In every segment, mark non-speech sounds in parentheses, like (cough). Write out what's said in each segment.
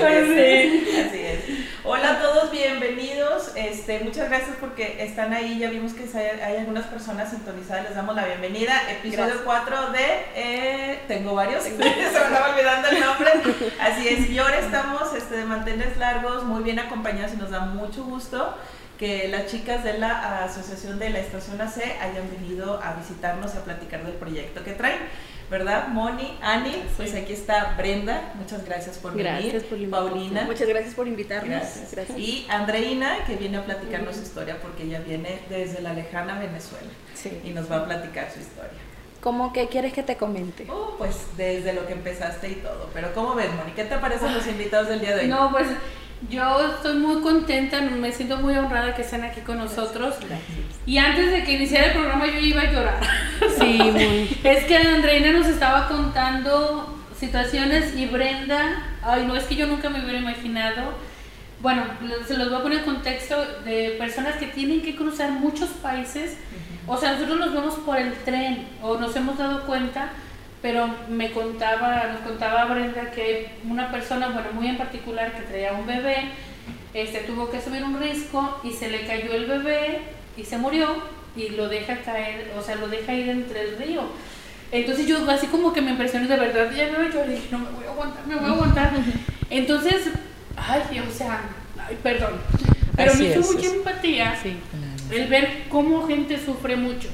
Sí, así es. Hola a todos, bienvenidos. Este, muchas gracias porque están ahí. Ya vimos que hay, algunas personas sintonizadas. Les damos la bienvenida. Episodio 4 de eh, Tengo varios. (laughs) Se me estaba olvidando el nombre. Así es. Y ahora estamos este, de mantenerles largos, muy bien acompañados y nos da mucho gusto que las chicas de la Asociación de la Estación AC hayan venido a visitarnos y a platicar del proyecto que traen. ¿Verdad? Moni, Ani, pues aquí está Brenda, muchas gracias por venir. Paulina. Muchas gracias por invitarnos. Gracias. Y Andreina, que viene a platicarnos su historia porque ella viene desde la lejana Venezuela y nos va a platicar su historia. ¿Cómo que quieres que te comente? Oh, pues desde lo que empezaste y todo. Pero ¿cómo ves, Moni? ¿Qué te parecen los invitados del día de hoy? No, pues yo estoy muy contenta, me siento muy honrada que estén aquí con nosotros. Y antes de que iniciara el programa yo iba a llorar. Sí, muy. (laughs) es que Andreina nos estaba contando situaciones y Brenda, ay no, es que yo nunca me hubiera imaginado. Bueno, se los voy a poner en contexto de personas que tienen que cruzar muchos países. O sea, nosotros los vemos por el tren o nos hemos dado cuenta pero me contaba, nos contaba Brenda que una persona, bueno, muy en particular, que traía un bebé, este, tuvo que subir un risco y se le cayó el bebé y se murió y lo deja caer, o sea, lo deja ir entre el río. Entonces yo así como que me impresioné de verdad, ya me yo dije, no me voy a aguantar, me voy a aguantar. Entonces, ay, o sea, ay, perdón, pero me hizo mucha empatía el ver cómo gente sufre mucho.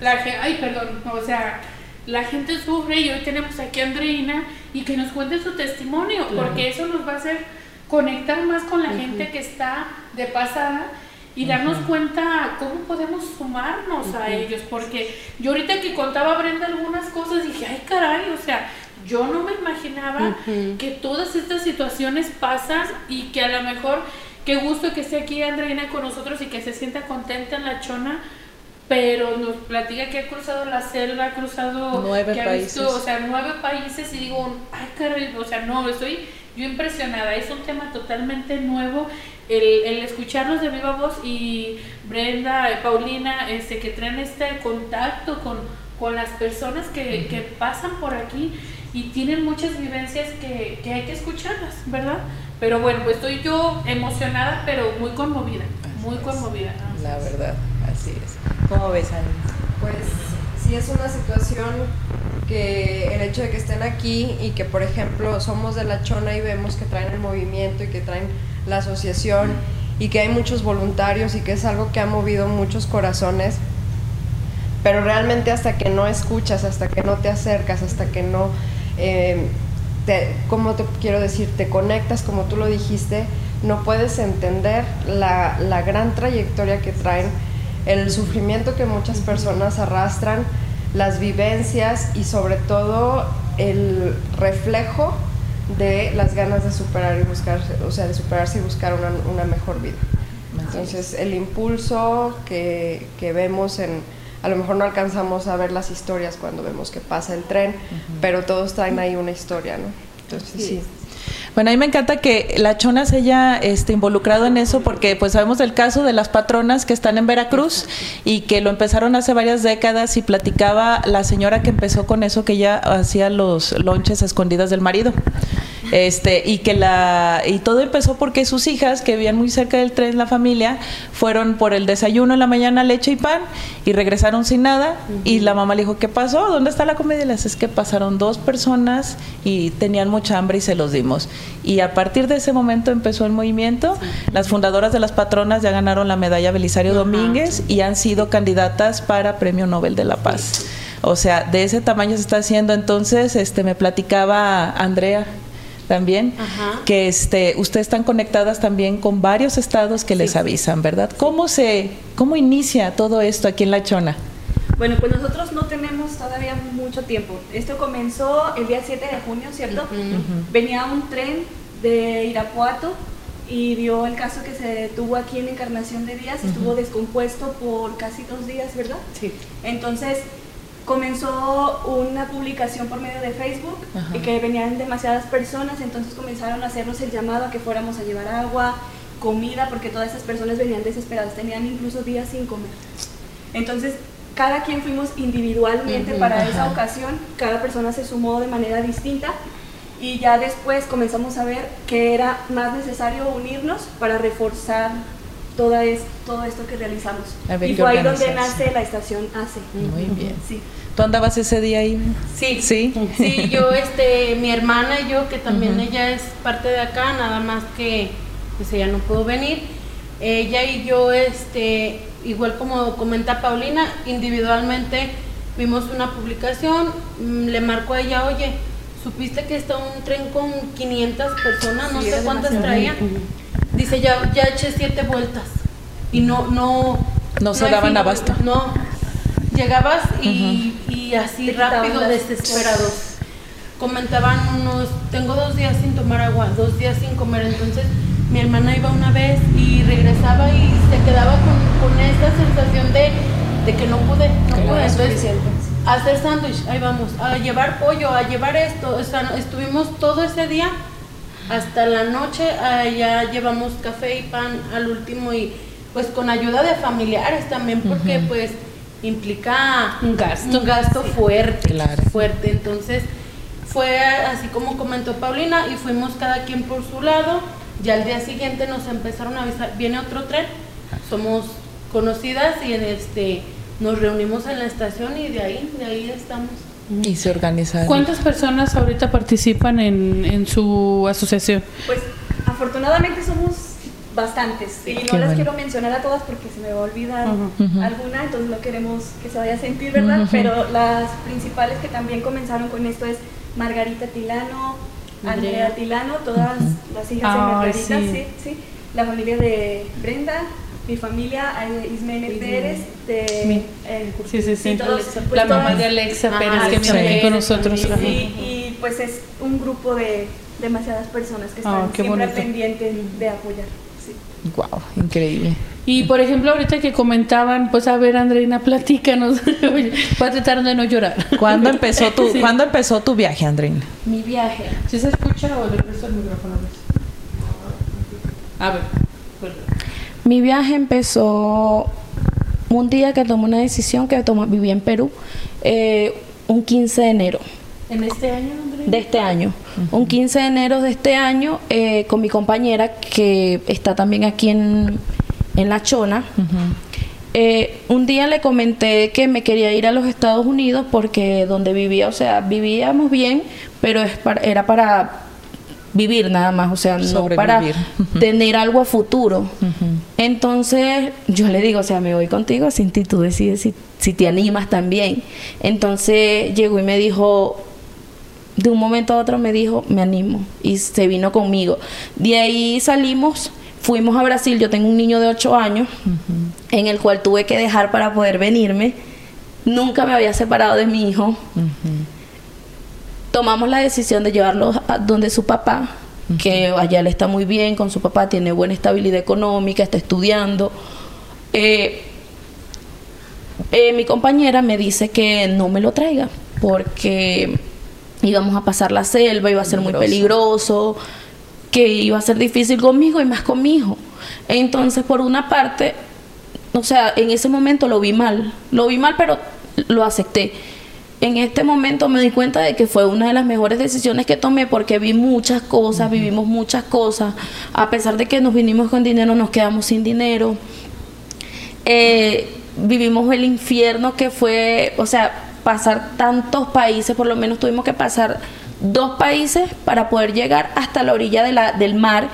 La, ay, perdón, o sea, la gente sufre y hoy tenemos aquí a Andreina y que nos cuente su testimonio, porque eso nos va a hacer conectar más con la gente que está de pasada y darnos cuenta cómo podemos sumarnos a ellos, porque yo ahorita que contaba Brenda algunas cosas dije, ay caray, o sea, yo no me imaginaba que todas estas situaciones pasan y que a lo mejor, qué gusto que esté aquí Andreina con nosotros y que se sienta contenta en la chona, pero nos platica que ha cruzado la selva, ha cruzado nueve que países. o sea, nueve países y digo, ay caray, o sea, no, estoy yo impresionada, es un tema totalmente nuevo, el, el escucharlos de viva voz y Brenda, Paulina, este, que traen este contacto con, con las personas que, que pasan por aquí y tienen muchas vivencias que, que hay que escucharlas, ¿verdad? Pero bueno, pues estoy yo emocionada, pero muy conmovida, muy conmovida. La verdad, así es. ¿Cómo ves, Ani? Pues sí es una situación que el hecho de que estén aquí y que, por ejemplo, somos de la Chona y vemos que traen el movimiento y que traen la asociación y que hay muchos voluntarios y que es algo que ha movido muchos corazones, pero realmente hasta que no escuchas, hasta que no te acercas, hasta que no, eh, te, ¿cómo te quiero decir? Te conectas, como tú lo dijiste, no puedes entender la, la gran trayectoria que traen el sufrimiento que muchas personas arrastran, las vivencias y sobre todo el reflejo de las ganas de superar y buscar, o sea, de superarse y buscar una, mejor vida. Entonces, el impulso que, vemos en, a lo mejor no alcanzamos a ver las historias cuando vemos que pasa el tren, pero todos traen ahí una historia, ¿no? Entonces, sí. Bueno, a mí me encanta que la Chona se haya este, involucrado en eso porque pues sabemos del caso de las patronas que están en Veracruz y que lo empezaron hace varias décadas y platicaba la señora que empezó con eso que ella hacía los lonches escondidas del marido. Este, y que la y todo empezó porque sus hijas que vivían muy cerca del tren la familia fueron por el desayuno en la mañana leche y pan y regresaron sin nada y la mamá le dijo, "¿Qué pasó? ¿Dónde está la comida?" Y les es que pasaron dos personas y tenían mucha hambre y se los dimos. Y a partir de ese momento empezó el movimiento. Las fundadoras de las patronas ya ganaron la medalla Belisario Domínguez y han sido candidatas para Premio Nobel de la Paz. O sea, de ese tamaño se está haciendo. Entonces, este me platicaba Andrea también, que este, ustedes están conectadas también con varios estados que les avisan, ¿verdad? ¿Cómo se, cómo inicia todo esto aquí en La Chona? Bueno, pues nosotros no tenemos todavía mucho tiempo. Esto comenzó el día 7 de junio, ¿cierto? Venía un tren de Irapuato y vio el caso que se tuvo aquí en Encarnación de Díaz, estuvo descompuesto por casi dos días, ¿verdad? Sí. Entonces, comenzó una publicación por medio de Facebook y que venían demasiadas personas, entonces comenzaron a hacernos el llamado a que fuéramos a llevar agua, comida, porque todas esas personas venían desesperadas, tenían incluso días sin comer. Entonces, cada quien fuimos individualmente para esa ocasión, cada persona se sumó de manera distinta Y ya después comenzamos a ver que era más necesario unirnos para reforzar toda es, todo esto que realizamos. Había y fue ahí donde nace la estación ACE. Muy bien. Sí. ¿Tú andabas ese día ahí? Sí, Sí. sí, yo, (laughs) este, mi hermana y yo, que también ella es parte de acá, nada más que pues ella no pudo venir. Ella y yo, este, igual como comenta Paulina, individualmente vimos una publicación, mm, le marcó a ella, oye, ¿supiste que está un tren con 500 personas? No Sí, sé cuántas traía. Dice, ya, ya eché siete vueltas. Y no, no... No se hay daban fin, abasto. No. Llegabas y, y así Te quitaban rápido, desesperados. Comentaban unos, tengo dos días sin tomar agua, dos días sin comer. Entonces mi hermana iba una vez y regresaba y se quedaba con, con esta sensación de, de que no pude, no Que pude. Entonces, a hacer sándwich, ahí vamos, a llevar pollo, a llevar esto. O sea, estuvimos todo ese día hasta la noche, allá llevamos café y pan al último y pues con ayuda de familiares también porque pues implica Un gasto. un gasto fuerte, Claro. fuerte. Entonces fue así como comentó Paulina y fuimos cada quien por su lado. Ya al día siguiente nos empezaron a avisar, viene otro tren, somos conocidas y en este nos reunimos en la estación y de ahí, de ahí estamos. Y se organizaron. ¿Cuántas personas ahorita participan en, en su asociación? Pues afortunadamente somos bastantes y no Qué las bueno. quiero mencionar a todas porque se me va a olvidar. Ujú. alguna, entonces no queremos que se vaya a sentir, ¿verdad? Pero las principales que también comenzaron con esto es Margarita Tilano, Andrea Andrea. Tilano, todas las hijas de Margarita, sí. sí. sí, la familia de Brenda, mi familia, Ismene Ismene. Pérez, de... Sí, sí, sí. todos, Alexa, pues, la mamá todas- de Alexa Pérez, que viene aquí Pérez con nosotros. Ajá. y, pues es un grupo de demasiadas personas que están Ah, qué siempre pendientes de apoyar. Sí. Wow, increíble. Y por ejemplo, ahorita que comentaban, pues a ver, Andreina, platícanos. (laughs) Voy a tratar de no llorar. ¿Cuándo (laughs) empezó tu, Sí. ¿cuándo empezó tu viaje, Andreina? Mi viaje. ¿Sí se escucha o le presto el micrófono? A ver. perdón. Mi viaje empezó un día que tomé una decisión que tomé, viví en Perú, eh, un 15 de enero En este año, Andrea. de este año. Un 15 de enero de este año eh, con mi compañera que está también aquí en, en La Chona. Eh, un día le comenté que me quería ir a los Estados Unidos porque donde vivía, o sea, vivíamos bien, pero es para- era para vivir nada más, o sea, no para Sobrevivir. Tener algo a futuro. Entonces yo le digo, o sea, me voy contigo, sin ti tú decides si, si te animas también. Entonces llegó y me dijo, de un momento a otro me dijo, me animo, y se vino conmigo. De ahí salimos, fuimos a Brasil, yo tengo un niño de 8 años, en el cual tuve que dejar para poder venirme. Nunca me había separado de mi hijo. Tomamos la decisión de llevarlo a donde su papá, que allá él está muy bien con su papá, tiene buena estabilidad económica, está estudiando. Eh, eh, mi compañera me dice que no me lo traiga porque íbamos a pasar la selva, iba a ser muy peligroso, que iba a ser difícil conmigo y más con mi hijo. Entonces, por una parte, o sea, en ese momento lo vi mal, lo vi mal, pero lo acepté. En este momento me di cuenta de que fue una de las mejores decisiones que tomé porque vi muchas cosas, vivimos muchas cosas. A pesar de que nos vinimos con dinero, nos quedamos sin dinero eh, vivimos el infierno que fue, o sea, pasar tantos países, por lo menos tuvimos que pasar dos países para poder llegar hasta la orilla de la, del mar,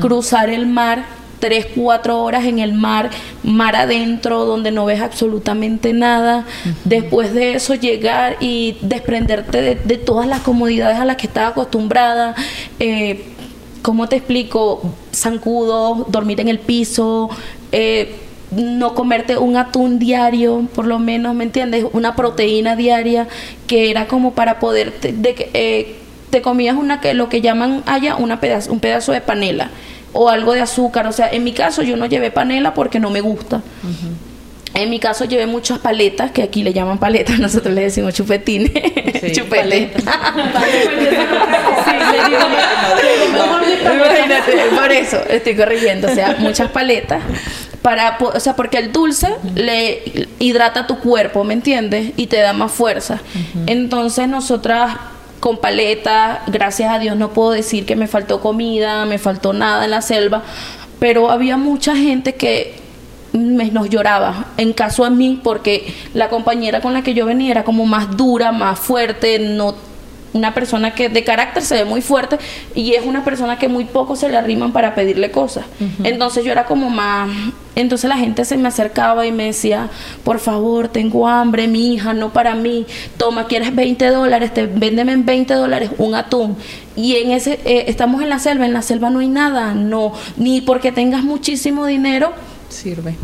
cruzar el mar, tres, cuatro horas en el mar, mar adentro, donde no ves absolutamente nada. Después de eso llegar y desprenderte de, de todas las comodidades a las que estaba acostumbrada. Eh, ¿Cómo te explico? Zancudo, dormir en el piso, eh, no comerte un atún diario, por lo menos, ¿me entiendes? Una proteína diaria que era como para poder, te, de que, eh, te comías una que lo que llaman allá una pedazo, un pedazo de panela o algo de azúcar. O sea, en mi caso yo no llevé panela porque no me gusta. En mi caso llevé muchas paletas, que aquí le llaman paletas, nosotros le decimos chupetines, Sí, chupete. No, Imagínate, por eso estoy corrigiendo, o sea, muchas paletas para, o sea, porque el dulce le hidrata tu cuerpo, ¿me entiendes? Y te da más fuerza. Entonces nosotras con paleta. Gracias a Dios no puedo decir que me faltó comida, me faltó nada en la selva, pero había mucha gente que me, nos lloraba en caso a mí porque la compañera con la que yo venía era como más dura, más fuerte, no una persona que de carácter se ve muy fuerte y es una persona que muy poco se le arriman para pedirle cosas. Entonces yo era como más... Entonces la gente se me acercaba y me decía, por favor, tengo hambre, mi hija, no para mí. Toma, ¿quieres 20 dólares? Te, véndeme en 20 dólares un atún. Y en ese, eh, estamos en la selva, en la selva no hay nada, no, ni porque tengas muchísimo dinero. Sirve.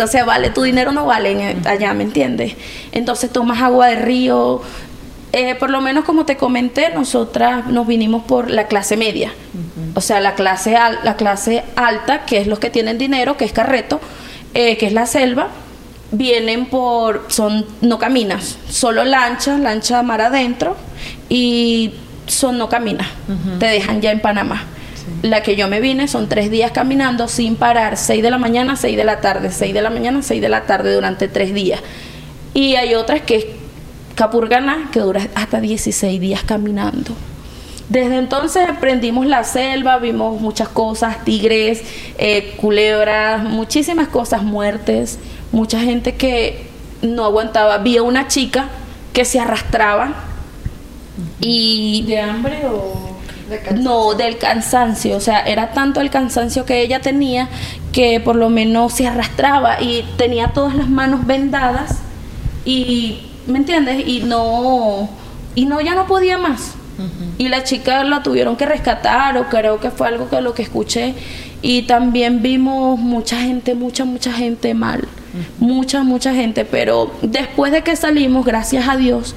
o sea, vale, tu dinero no vale allá, ¿me entiendes? Entonces tomas agua de río, eh, por lo menos como te comenté, nosotras nos vinimos por la clase media. O sea, la clase, la clase alta, que es los que tienen dinero, que es carreto, eh, que es la selva, vienen por, son, no caminas, solo lancha, lancha mar adentro, y son no caminas, te dejan ya en Panamá. La que yo me vine son tres días caminando sin parar, seis de la mañana, seis de la tarde, seis de la mañana, seis de la tarde durante tres días. Y hay otras que Capurganá, que dura hasta 16 días caminando. Desde entonces aprendimos la selva, vimos muchas cosas, tigres, eh, culebras, muchísimas cosas, muertes, mucha gente que no aguantaba. Vi a una chica que se arrastraba y... ¿De hambre o...? no, del cansancio, o sea, era tanto el cansancio que ella tenía que por lo menos se arrastraba y tenía todas las manos vendadas y ¿me entiendes? Y no, y no, ya no podía más. Y la chica la tuvieron que rescatar, o creo que fue algo que lo que escuché. Y también vimos mucha gente, mucha, mucha gente mal. Mucha, mucha gente. Pero después de que salimos, gracias a Dios,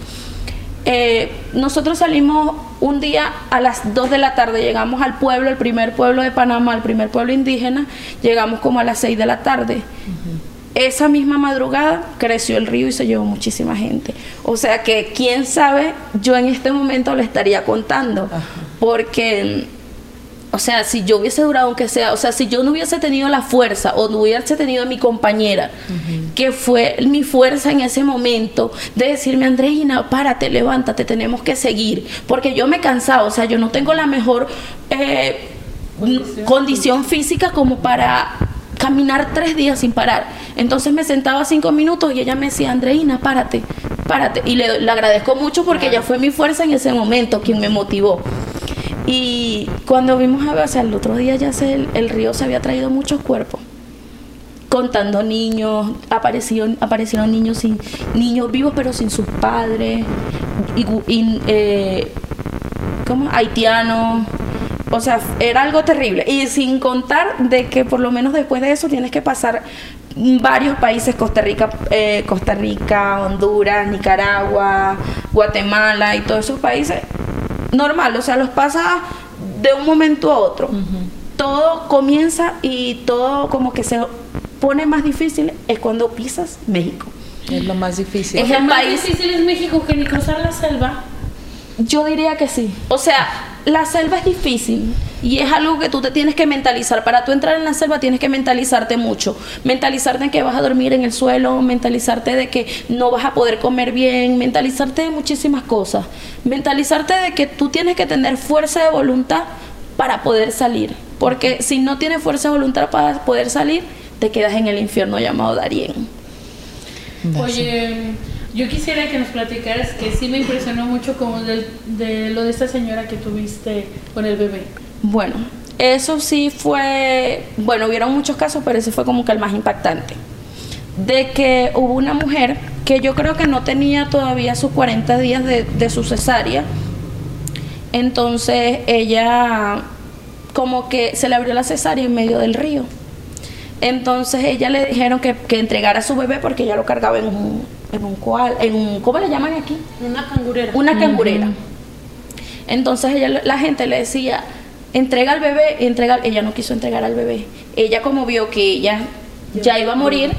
eh, nosotros salimos un día a las 2 de la tarde, llegamos al pueblo, el primer pueblo de Panamá, el primer pueblo indígena, llegamos como a las 6 de la tarde. Esa misma madrugada creció el río y se llevó muchísima gente. O sea que, quién sabe, yo en este momento le estaría contando. Porque, o sea, si yo hubiese durado, aunque sea, o sea, si yo no hubiese tenido la fuerza o no hubiese tenido a mi compañera, que fue mi fuerza en ese momento, de decirme, Andreina, párate, levántate, tenemos que seguir. Porque yo me he cansado, o sea, yo no tengo la mejor eh, condición física como para caminar tres días sin parar. Entonces me sentaba cinco minutos y ella me decía, Andreina, párate, párate. Y le, agradezco mucho porque ella fue mi fuerza en ese momento, quien me motivó. Y cuando vimos a ver, o sea, el otro día ya se, el, río se había traído muchos cuerpos contando niños, aparecieron, aparecieron niños sin niños vivos pero sin sus padres, y, eh, ¿cómo? haitianos, o sea, era algo terrible. Y sin contar de que por lo menos después de eso tienes que pasar varios países, Costa Rica, eh, Costa Rica, Honduras, Nicaragua, Guatemala y todos esos países. Normal, o sea, los pasa de un momento a otro. Todo comienza y todo como que se pone más difícil es cuando pisas México. Es lo más difícil. Es el más difícil es México que ni cruzar la selva. Yo diría que sí. O sea, la selva es difícil y es algo que tú te tienes que mentalizar. Para tú entrar en la selva tienes que mentalizarte mucho. Mentalizarte en que vas a dormir en el suelo, mentalizarte de que no vas a poder comer bien, mentalizarte de muchísimas cosas. Mentalizarte de que tú tienes que tener fuerza de voluntad para poder salir. Porque si no tienes fuerza de voluntad para poder salir, te quedas en el infierno llamado Darien. Oye, yo quisiera que nos platicaras que sí me impresionó mucho como de, lo de esta señora que tuviste con el bebé. Bueno, eso sí fue, bueno, hubieron muchos casos, pero ese fue como que el más impactante. De que hubo una mujer que yo creo que no tenía todavía sus 40 días de, su cesárea. Entonces ella como que se le abrió la cesárea en medio del río. Entonces ella le dijeron que, que entregara a su bebé porque ella lo cargaba en un, en un cual, en un, ¿cómo le llaman aquí? Una cangurera. Una cangurera. Entonces ella, la gente le decía, entrega al bebé, entrega, ella no quiso entregar al bebé. Ella como vio que ella ya iba a morir,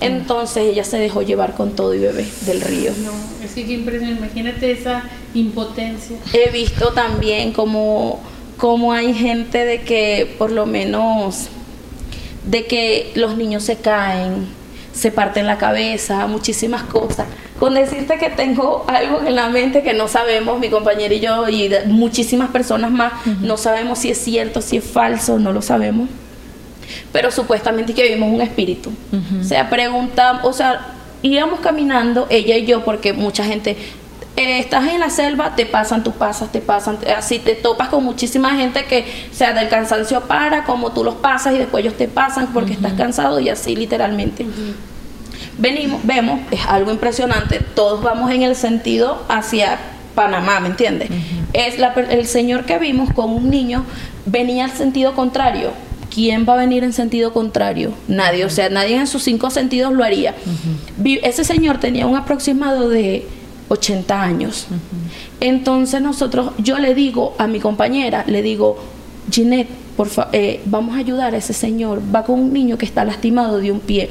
entonces ella se dejó llevar con todo y bebé del río. No, es que qué impresión, imagínate esa impotencia. He visto también como, como hay gente de que por lo menos de que los niños se caen, se parten la cabeza, muchísimas cosas. con decirte que tengo algo en la mente que no sabemos, mi compañera y yo, y muchísimas personas más, no sabemos si es cierto, si es falso, no lo sabemos. Pero supuestamente que vimos un espíritu. O sea, preguntamos, o sea, íbamos caminando, ella y yo, porque mucha gente, eh, estás en la selva, te pasan, tú pasas, te pasan, así te topas con muchísima gente que, o sea, del cansancio para, como tú los pasas y después ellos te pasan porque estás cansado y así literalmente. Venimos, vemos, es algo impresionante, todos vamos en el sentido hacia Panamá, ¿me entiendes? Es el señor que vimos con un niño venía al sentido contrario. ¿Quién va a venir en sentido contrario? Nadie, o sea, nadie en sus cinco sentidos lo haría. Ese señor tenía un aproximado de 80 años. Entonces nosotros, yo le digo a mi compañera, le digo, Ginette, por eh, vamos a ayudar a ese señor, va con un niño que está lastimado de un pie.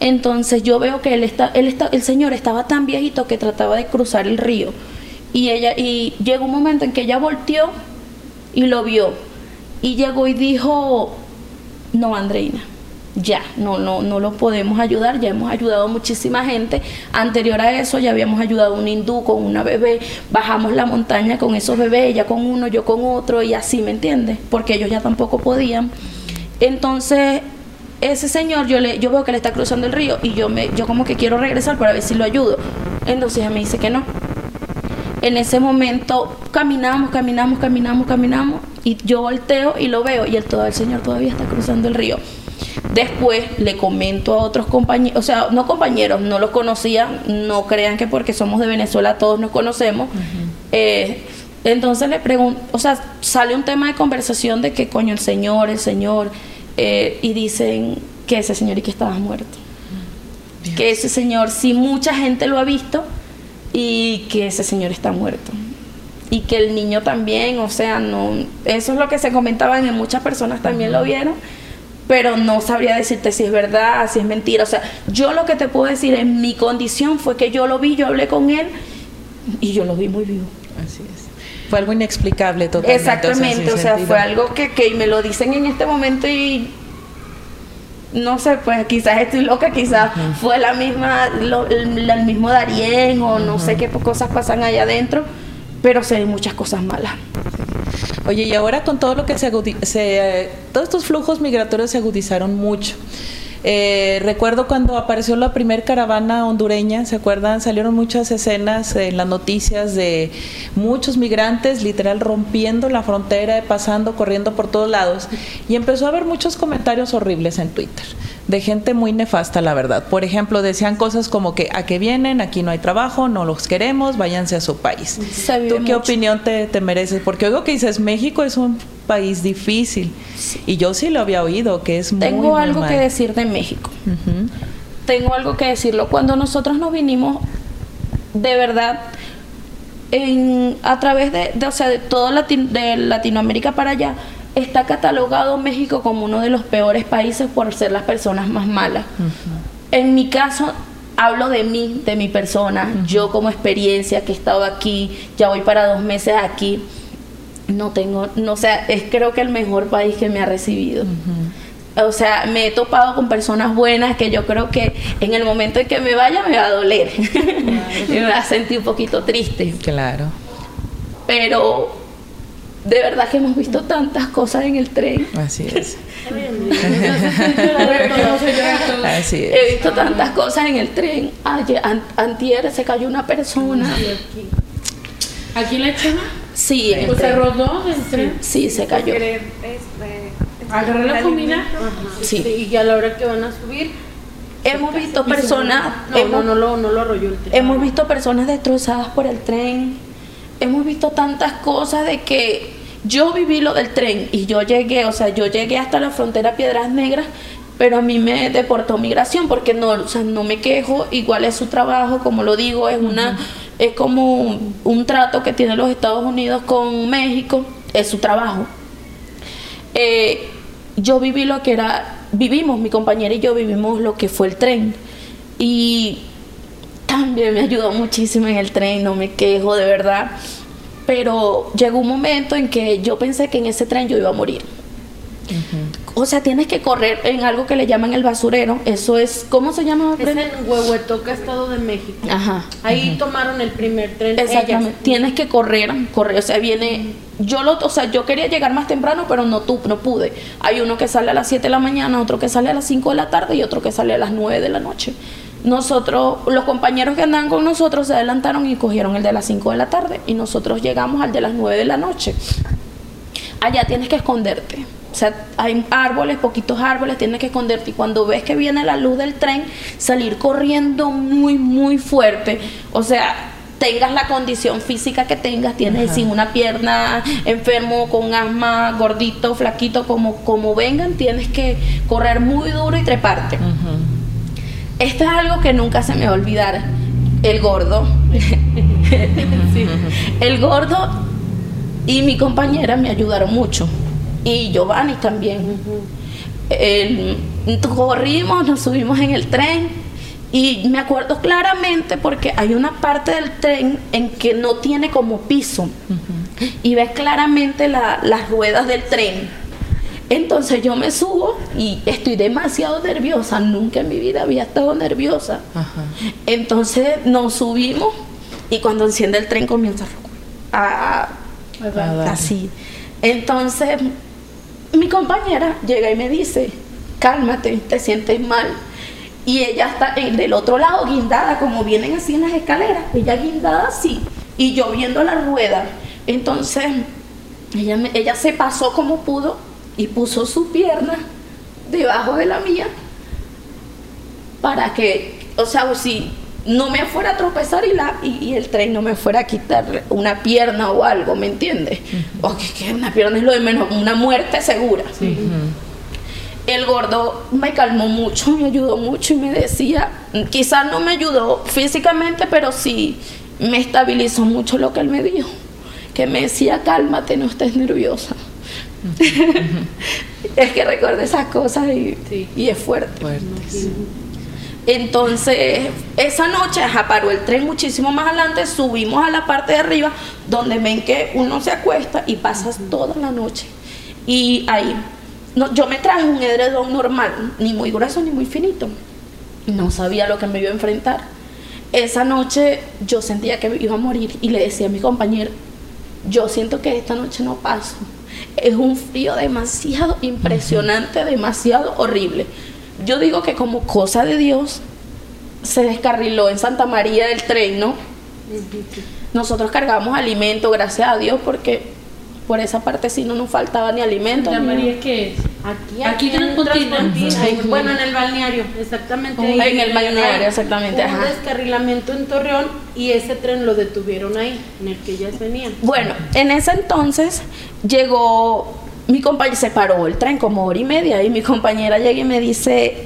Entonces yo veo que él está, él está, el señor estaba tan viejito que trataba de cruzar el río. Y ella, y llegó un momento en que ella volteó y lo vio. Y llegó y dijo, no, Andreina, ya, no, no, no lo podemos ayudar, ya hemos ayudado a muchísima gente. Anterior a eso ya habíamos ayudado a un hindú con una bebé, bajamos la montaña con esos bebés, ella con uno, yo con otro, y así, ¿me entiendes? Porque ellos ya tampoco podían. Entonces ese señor yo le yo veo que le está cruzando el río y yo me yo como que quiero regresar para ver si lo ayudo. Entonces ella me dice que no. En ese momento caminamos, caminamos, caminamos, caminamos y yo volteo y lo veo y el todo el señor todavía está cruzando el río. Después le comento a otros compañeros, o sea, no compañeros, no los conocía, no crean que porque somos de Venezuela todos nos conocemos. Eh, entonces le pregunto, o sea, sale un tema de conversación de que coño el Señor, el Señor, eh, y dicen que ese señor y que estaba muerto. Que ese señor, si mucha gente lo ha visto, y que ese señor está muerto. Y que el niño también, o sea, no, eso es lo que se comentaba, y muchas personas también lo vieron, pero no sabría decirte si es verdad, si es mentira. O sea, yo lo que te puedo decir en mi condición fue que yo lo vi, yo hablé con él y yo lo vi muy vivo. Así es fue algo inexplicable totalmente. Exactamente, o sea, fue algo que, que me lo dicen en este momento y no sé, pues quizás estoy loca, quizás fue la misma, el, mismo Darien o no sé qué cosas pasan allá adentro, pero sé muchas cosas malas. Oye, y ahora con todo lo que se, se todos estos flujos migratorios se agudizaron mucho. Eh, recuerdo cuando apareció la primer caravana hondureña, ¿se acuerdan? Salieron muchas escenas en las noticias de muchos migrantes literal rompiendo la frontera, pasando, corriendo por todos lados. Y empezó a haber muchos comentarios horribles en Twitter de gente muy nefasta, la verdad. Por ejemplo, decían cosas como que a qué vienen, aquí no hay trabajo, no los queremos, váyanse a su país. ¿Tú qué opinión te, te, mereces? Porque oigo que dices, México es un país difícil. Y yo sí lo había oído, que es muy Tengo algo que decir de México. Tengo algo que decirlo. Cuando nosotros nos vinimos, de verdad, en, a través de, o sea, de toda de Latinoamérica para allá, está catalogado México como uno de los peores países por ser las personas más malas. En mi caso, hablo de mí, de mi persona, yo como experiencia que he estado aquí, ya voy para dos meses aquí no tengo, no sé, es creo que el mejor país que me ha recibido. O sea, me he topado con personas buenas que yo creo que en el momento en que me vaya me va a doler. (laughs) me va a sentir un poquito triste. Claro. Pero de verdad que hemos visto tantas cosas en el tren. Así es. Así es. He visto tantas cosas en el tren. Ayer, antier se cayó una persona. ¿Aquí en la Chema? Sí, se rodó el Sí, se cayó. Agarrar la comida. Sí. Y a la hora que van a subir. Hemos visto personas. No, no, lo, no lo arrolló el tren. Hemos visto personas destrozadas por el tren. Hemos visto tantas cosas de que yo viví lo del tren y yo llegué, o sea, yo llegué hasta la frontera Piedras Negras, pero a mí me deportó migración porque no, o sea, no me quejo, igual es su trabajo, como lo digo, es una es como un, trato que tienen los Estados Unidos con México, es su trabajo. Eh, yo viví lo que era, vivimos, mi compañera y yo vivimos lo que fue el tren. Y también me ayudó muchísimo en el tren, no me quejo de verdad. Pero llegó un momento en que yo pensé que en ese tren yo iba a morir. O sea, tienes que correr en algo que le llaman el basurero. Eso es, ¿cómo se llama? Es en Huehuetoca, Estado de México. Ajá. Ahí tomaron el primer tren. Exactamente. ellas. Tienes que correr, correr. O sea, viene. Yo lo, o sea, yo quería llegar más temprano, pero no tu, no pude. Hay uno que sale a las 7 de la mañana, otro que sale a las 5 de la tarde y otro que sale a las 9 de la noche. Nosotros, los compañeros que andaban con nosotros se adelantaron y cogieron el de las 5 de la tarde y nosotros llegamos al de las 9 de la noche. Allá tienes que esconderte. O sea, hay árboles, poquitos árboles, tienes que esconderte. Y cuando ves que viene la luz del tren, salir corriendo muy, muy fuerte. O sea, tengas la condición física que tengas, tienes sin una pierna enfermo, con asma, gordito, flaquito, como, como vengan, tienes que correr muy duro y treparte. Esto es algo que nunca se me va a olvidar. El gordo. (laughs) El gordo y mi compañera me ayudaron mucho. Y Giovanni también. El- corrimos, nos subimos en el tren. Y me acuerdo claramente porque hay una parte del tren en que no tiene como piso. Y ves claramente la- las ruedas del tren. Entonces yo me subo y estoy demasiado nerviosa. Nunca en mi vida había estado nerviosa. Entonces nos subimos y cuando enciende el tren comienza a, a- así. Entonces mi compañera llega y me dice, cálmate, te sientes mal. Y ella está en- del otro lado guindada, como vienen así en las escaleras, ella guindada así, y yo viendo la rueda. Entonces ella se pasó como pudo y puso su pierna debajo de la mía para que, o sea, si no me fuera a tropezar y, la, y, y el tren no me fuera a quitar una pierna o algo, ¿me entiendes? O que, que una pierna es lo de menos, una muerte segura. El gordo me calmó mucho, me ayudó mucho y me decía, quizás no me ayudó físicamente, pero sí me estabilizó mucho lo que él me dijo. Que me decía, cálmate, no estés nerviosa. (laughs) es que recuerdo esas cosas y, y es fuerte. Entonces, esa noche ajá, paró el tren muchísimo más adelante, subimos a la parte de arriba, donde ven que uno se acuesta y pasas toda la noche. Y ahí, no, yo me traje un edredón normal, ni muy grueso ni muy finito. No sabía lo que me iba a enfrentar. Esa noche yo sentía que me iba a morir y le decía a mi compañero, yo siento que esta noche no paso. Es un frío demasiado impresionante, demasiado horrible. Yo digo que como cosa de Dios se descarriló en Santa María del tren, ¿no? Nosotros cargamos alimento, gracias a Dios, porque por esa parte sí no nos faltaba ni alimento. Nada. María, ¿qué es? Aquí, Aquí en Transpontina. Ahí, Ujú. Bueno, en el balneario, exactamente. Ahí. en el balneario, Hay exactamente, Un ajá. descarrilamiento en Torreón y ese tren lo detuvieron ahí, en el que ellas venían. Bueno, en ese entonces llegó mi compañera, se paró el tren como hora y media y mi compañera llega y me dice,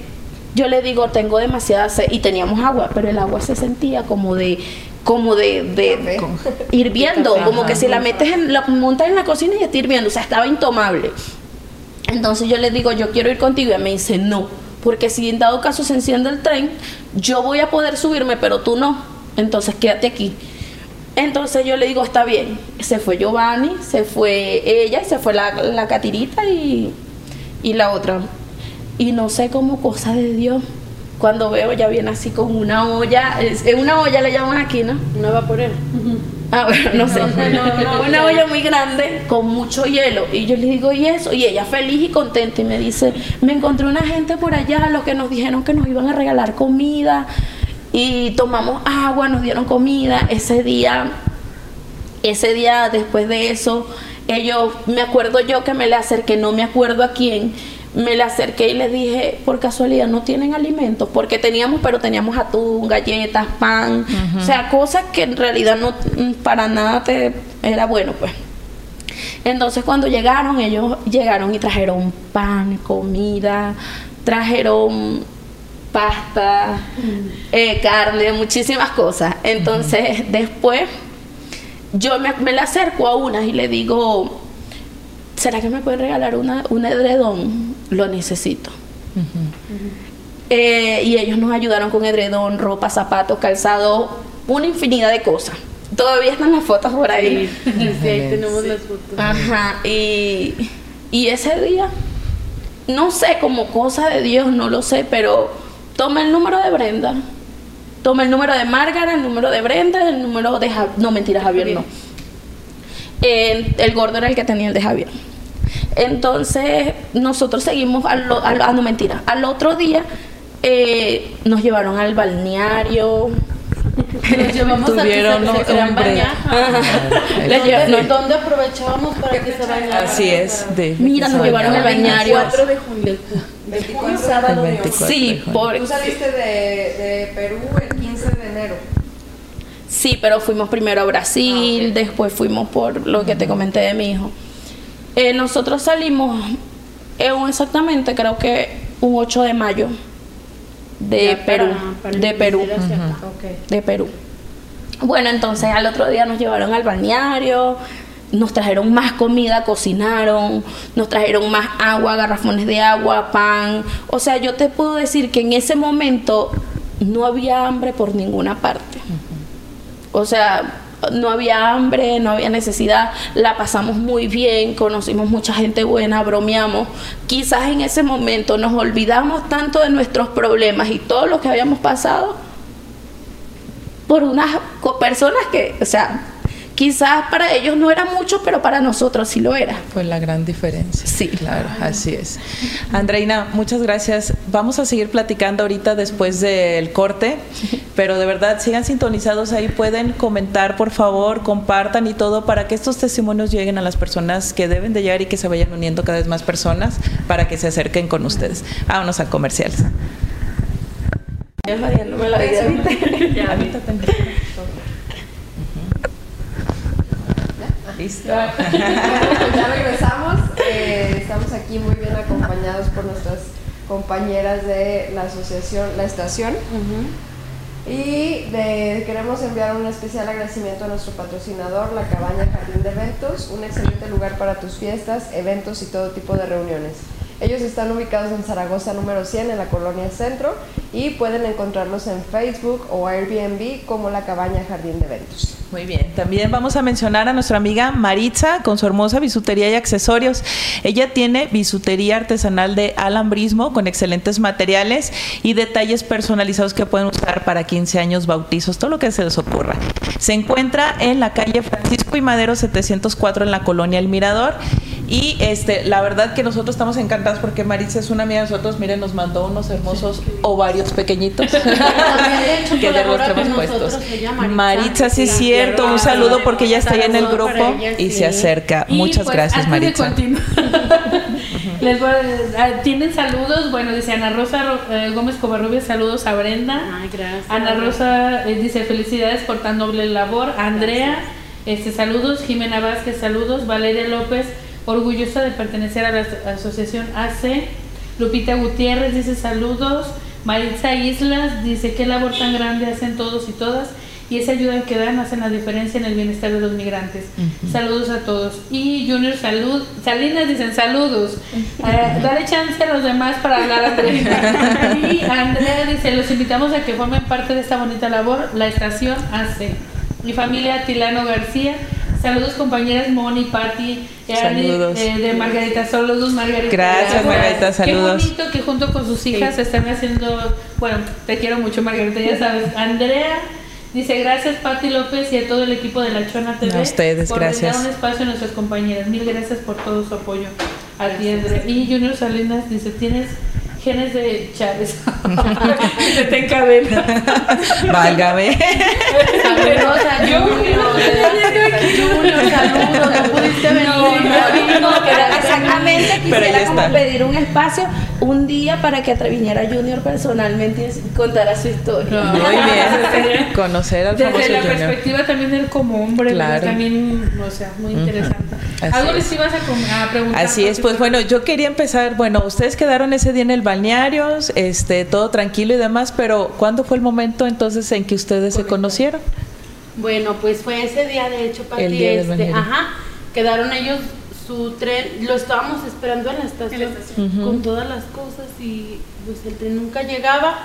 yo le digo, tengo demasiada sed y teníamos agua, pero el agua se sentía como de como de, de (laughs) hirviendo, como que si la metes en la montas en la cocina y está hirviendo, o sea, estaba intomable. Entonces yo le digo, yo quiero ir contigo y ella me dice, no, porque si en dado caso se enciende el tren, yo voy a poder subirme, pero tú no. Entonces quédate aquí. Entonces yo le digo, está bien. Se fue Giovanni, se fue ella se fue la, la catirita y, y la otra. Y no sé cómo cosa de Dios. Cuando veo ya viene así con una olla, es, una olla le llaman aquí, ¿no? Una vaporera. Ah, bueno, no sé. no, no, (laughs) una olla muy grande con mucho hielo. Y yo le digo, ¿y eso? Y ella feliz y contenta. Y me dice, me encontré una gente por allá, los que nos dijeron que nos iban a regalar comida. Y tomamos agua, nos dieron comida. Ese día, ese día después de eso, ellos, me acuerdo yo que me le acerqué, no me acuerdo a quién. Me le acerqué y le dije, por casualidad, no tienen alimentos, porque teníamos, pero teníamos atún, galletas, pan, o sea, cosas que en realidad no mm, para nada te era bueno, pues. Entonces cuando llegaron, ellos llegaron y trajeron pan, comida, trajeron pasta, eh, carne, muchísimas cosas. Entonces después yo me, me le acerco a una y le digo, ¿será que me pueden regalar una, un edredón? Lo necesito. Eh, y ellos nos ayudaron con edredón, ropa, zapatos, calzado, una infinidad de cosas. Todavía están las fotos por ahí. Sí, ahí tenemos las fotos. Ajá, y, y ese día no sé, como cosa de Dios, no lo sé, pero toma el número de Brenda. Toma el número de Márgara, el número de Brenda, el número de Javier. No, mentira, Javier no. El, el gordo era el que tenía el de Javier. Entonces, nosotros seguimos, lo- al- ah, no mentira, al otro día eh, nos llevaron al balneario. Nos llevamos Tuvieron, a que se, se querían hombre. ¿Dónde, no, dónde aprovechábamos para que se bañaran? Así es. De, Mira, nos llevaron al balneario. 4 de junio. 24 sábado El de 24. Sí, por, Tú saliste de, de Perú el 15 de enero. Sí, pero fuimos primero a Brasil, después fuimos por lo que te comenté de mi hijo. Eh, nosotros salimos eh, exactamente, creo que un 8 de mayo de Ya Perú, para- para de Perú, de Perú. Bueno, entonces al otro día nos llevaron al balneario, nos trajeron más comida, cocinaron, nos trajeron más agua, garrafones de agua, pan. O sea, yo te puedo decir que en ese momento no había hambre por ninguna parte. O sea, no había hambre, no había necesidad, la pasamos muy bien, conocimos mucha gente buena, bromeamos. Quizás en ese momento nos olvidamos tanto de nuestros problemas y todo lo que habíamos pasado por unas personas que, o sea, quizás para ellos no era mucho, pero para nosotros sí lo era. Fue la gran diferencia. Sí. Claro, así es. Andreina, muchas gracias. Vamos a seguir platicando ahorita después del corte, pero de verdad sigan sintonizados ahí, pueden comentar, por favor, compartan y todo para que estos testimonios lleguen a las personas que deben de llegar y que se vayan uniendo cada vez más personas para que se acerquen con ustedes. Vámonos a comerciales. Yo jodiéndome la vida, ¿viste? Ahorita tengo. Listo. ya regresamos. Eh, estamos aquí muy bien acompañados por nuestras compañeras de la asociación La Estación. Y de- queremos enviar un especial agradecimiento a nuestro patrocinador, la Cabaña Jardín de Eventos, un excelente lugar para tus fiestas, eventos y todo tipo de reuniones. Ellos están ubicados en Zaragoza número 100 en la colonia Centro y pueden encontrarlos en Facebook o Airbnb como la Cabaña Jardín de Eventos. Muy bien, también vamos a mencionar a nuestra amiga Maritza con su hermosa bisutería y accesorios. Ella tiene bisutería artesanal de alambrismo con excelentes materiales y detalles personalizados que pueden usar para 15 años, bautizos, todo lo que se les ocurra. Se encuentra en la calle Francisco y Madero 704 en la colonia El Mirador. Y este, la verdad que nosotros estamos encantados porque Maritza es una amiga de nosotros. Miren, nos mandó unos hermosos ovarios pequeñitos (laughs) que de los tenemos puestos. Maritza. Sí es cierto. Un saludo porque ella está ahí en el grupo ella, y sí. se acerca. Y, Muchas pues, gracias, Maritza. (laughs) les voy a- ah, tienen saludos. Bueno, dice Ana Rosa Ro- eh, Gómez Covarrubias, saludos a Brenda. Ay, gracias. Ana Rosa eh, dice felicidades por tan noble labor. Andrea, este saludos. Jimena Vázquez, saludos. Valeria López, orgullosa de pertenecer a la as- asociación AC. Lupita Gutiérrez dice saludos. Maritza Islas dice qué labor tan grande hacen todos y todas. Y esa ayuda que dan hacen la diferencia en el bienestar de los migrantes. Saludos a todos. Y Junior Salud, Salinas dicen saludos. (laughs) Eh, dale chance a los demás para hablar Andrea. (laughs) Y Andrea dice, los invitamos a que formen parte de esta bonita labor, la estación AC. Mi familia Tilano García. Saludos compañeras Moni, Patti, Saludos. eh, de Margarita, saludos Margarita. Gracias, Margarita, saludos. Qué bonito que junto con sus hijas están haciendo, bueno, te quiero mucho Margarita, ya sabes. (laughs) Andrea dice gracias Patti López y a todo el equipo de La Chona TV. A ustedes, por gracias. brindar un espacio a nuestras compañeras. Mil gracias por todo su apoyo. A ti, Andrea. Y Junior Salinas dice, tienes genes de Chávez. (laughs) Se te encadena. (laughs) Válgame. Saludos a Junior. Junior, saludos. No pudiste venir. No, no, No, exactamente quisiera como está. pedir un espacio un día para que viniera Junior personalmente y contara su historia. (laughs) Muy bien. Conocer al famoso Desde la Junior. perspectiva también de él como hombre, Claro. también, o sea, muy interesante. Así Algo es. les ibas a, a preguntar. Así es, pues bueno, yo quería empezar, bueno, ustedes quedaron ese día en el balneario, este, todo tranquilo y demás, pero ¿cuándo fue el momento entonces en que ustedes se conocieron? Bueno, pues fue ese día, de hecho, Pati, El día este, ajá, quedaron ellos su tren, lo estábamos esperando en la estación, con todas las cosas y pues el tren nunca llegaba,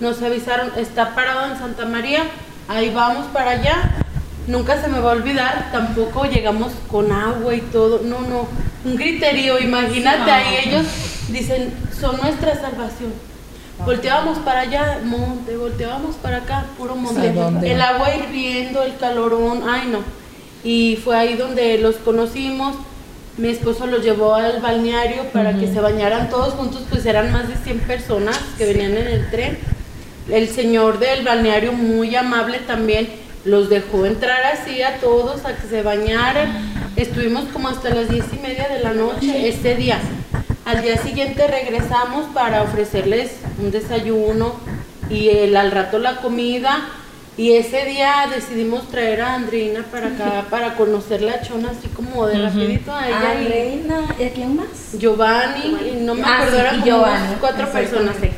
nos avisaron, está parado en Santa María, ahí vamos para allá, nunca se me va a olvidar, tampoco llegamos con agua y todo, no, no, un griterío, imagínate ahí ellos dicen, son nuestra salvación. Volteábamos para allá, monte, volteábamos para acá, puro monte. El agua hirviendo, el calorón, ay no. Y fue ahí donde los conocimos. Mi esposo los llevó al balneario para que se bañaran todos juntos, pues eran más de 100 personas que venían en el tren. El señor del balneario, muy amable también, los dejó entrar así a todos a que se bañaran. Estuvimos como hasta las diez y media de la noche ese día. Al día siguiente regresamos para ofrecerles un desayuno y el, al rato la comida. Y ese día decidimos traer a Andreina para acá para conocer la chona así como de rapidito a ella Reina, ¿y a quién más? Giovanni, y no me Ah, acuerdo, sí, eran como Giovanni, cuatro personas. sí.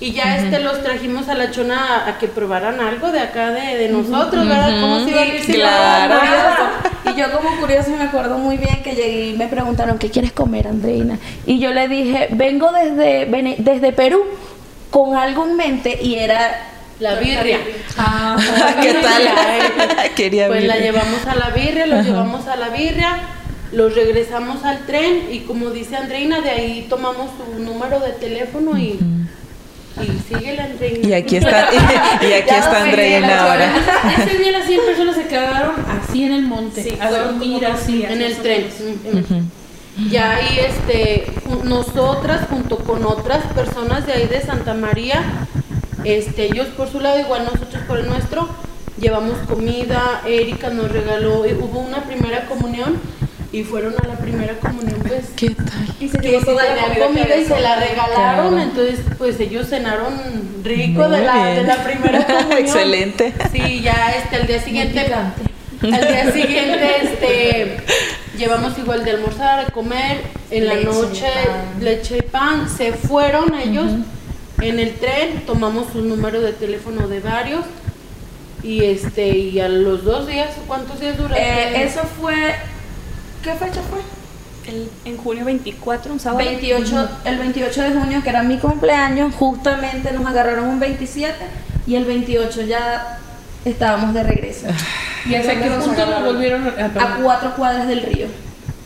Y ya este los trajimos a la chona a, a que probaran algo de acá de, de nosotros, ¿verdad? ¿Cómo se iba a Y- decir? claro. Y yo como curioso me acuerdo muy bien que llegué y me preguntaron, ¿qué quieres comer, Andreina? Y yo le dije, vengo desde, Vene- desde Perú con algo en mente y era... La birria. (laughs) ¿Qué tal? (laughs) Quería Pues la llevamos a la birria, los llevamos a la birria, los regresamos al tren y como dice Andreina, de ahí tomamos su número de teléfono y, y sigue la. Y aquí está, y, (laughs) aquí Ya está Andreina ahora. Ese día las 100 personas se quedaron así en el monte, a dormir así. en el tren. Mm, Ya ahí este, nosotras junto con otras personas de ahí de Santa María, este, ellos por su lado, igual nosotros por el nuestro, llevamos comida, Erika nos regaló, y hubo una primera comunión y fueron a la primera comunión pues ¿Qué tal? Y se que llevó toda la comida y se la regalaron, Claro. entonces pues ellos cenaron rico de la, de la primera (laughs) comunión. Excelente. Sí, ya este al día siguiente al día siguiente este llevamos igual de almorzar, a comer, en la Leche, noche leche y pan, se fueron ellos en el tren, tomamos un número de teléfono de varios y este y a los dos días, ¿cuántos días duraron? Eh, eso fue... ¿Qué fecha fue? El- en junio 24, un sábado. 28, el 28 de junio, que era mi cumpleaños, justamente nos agarraron un 27 y el 28 ya estábamos de regreso. ¿Y hasta qué punto lo volvieron a A cuatro cuadras del río.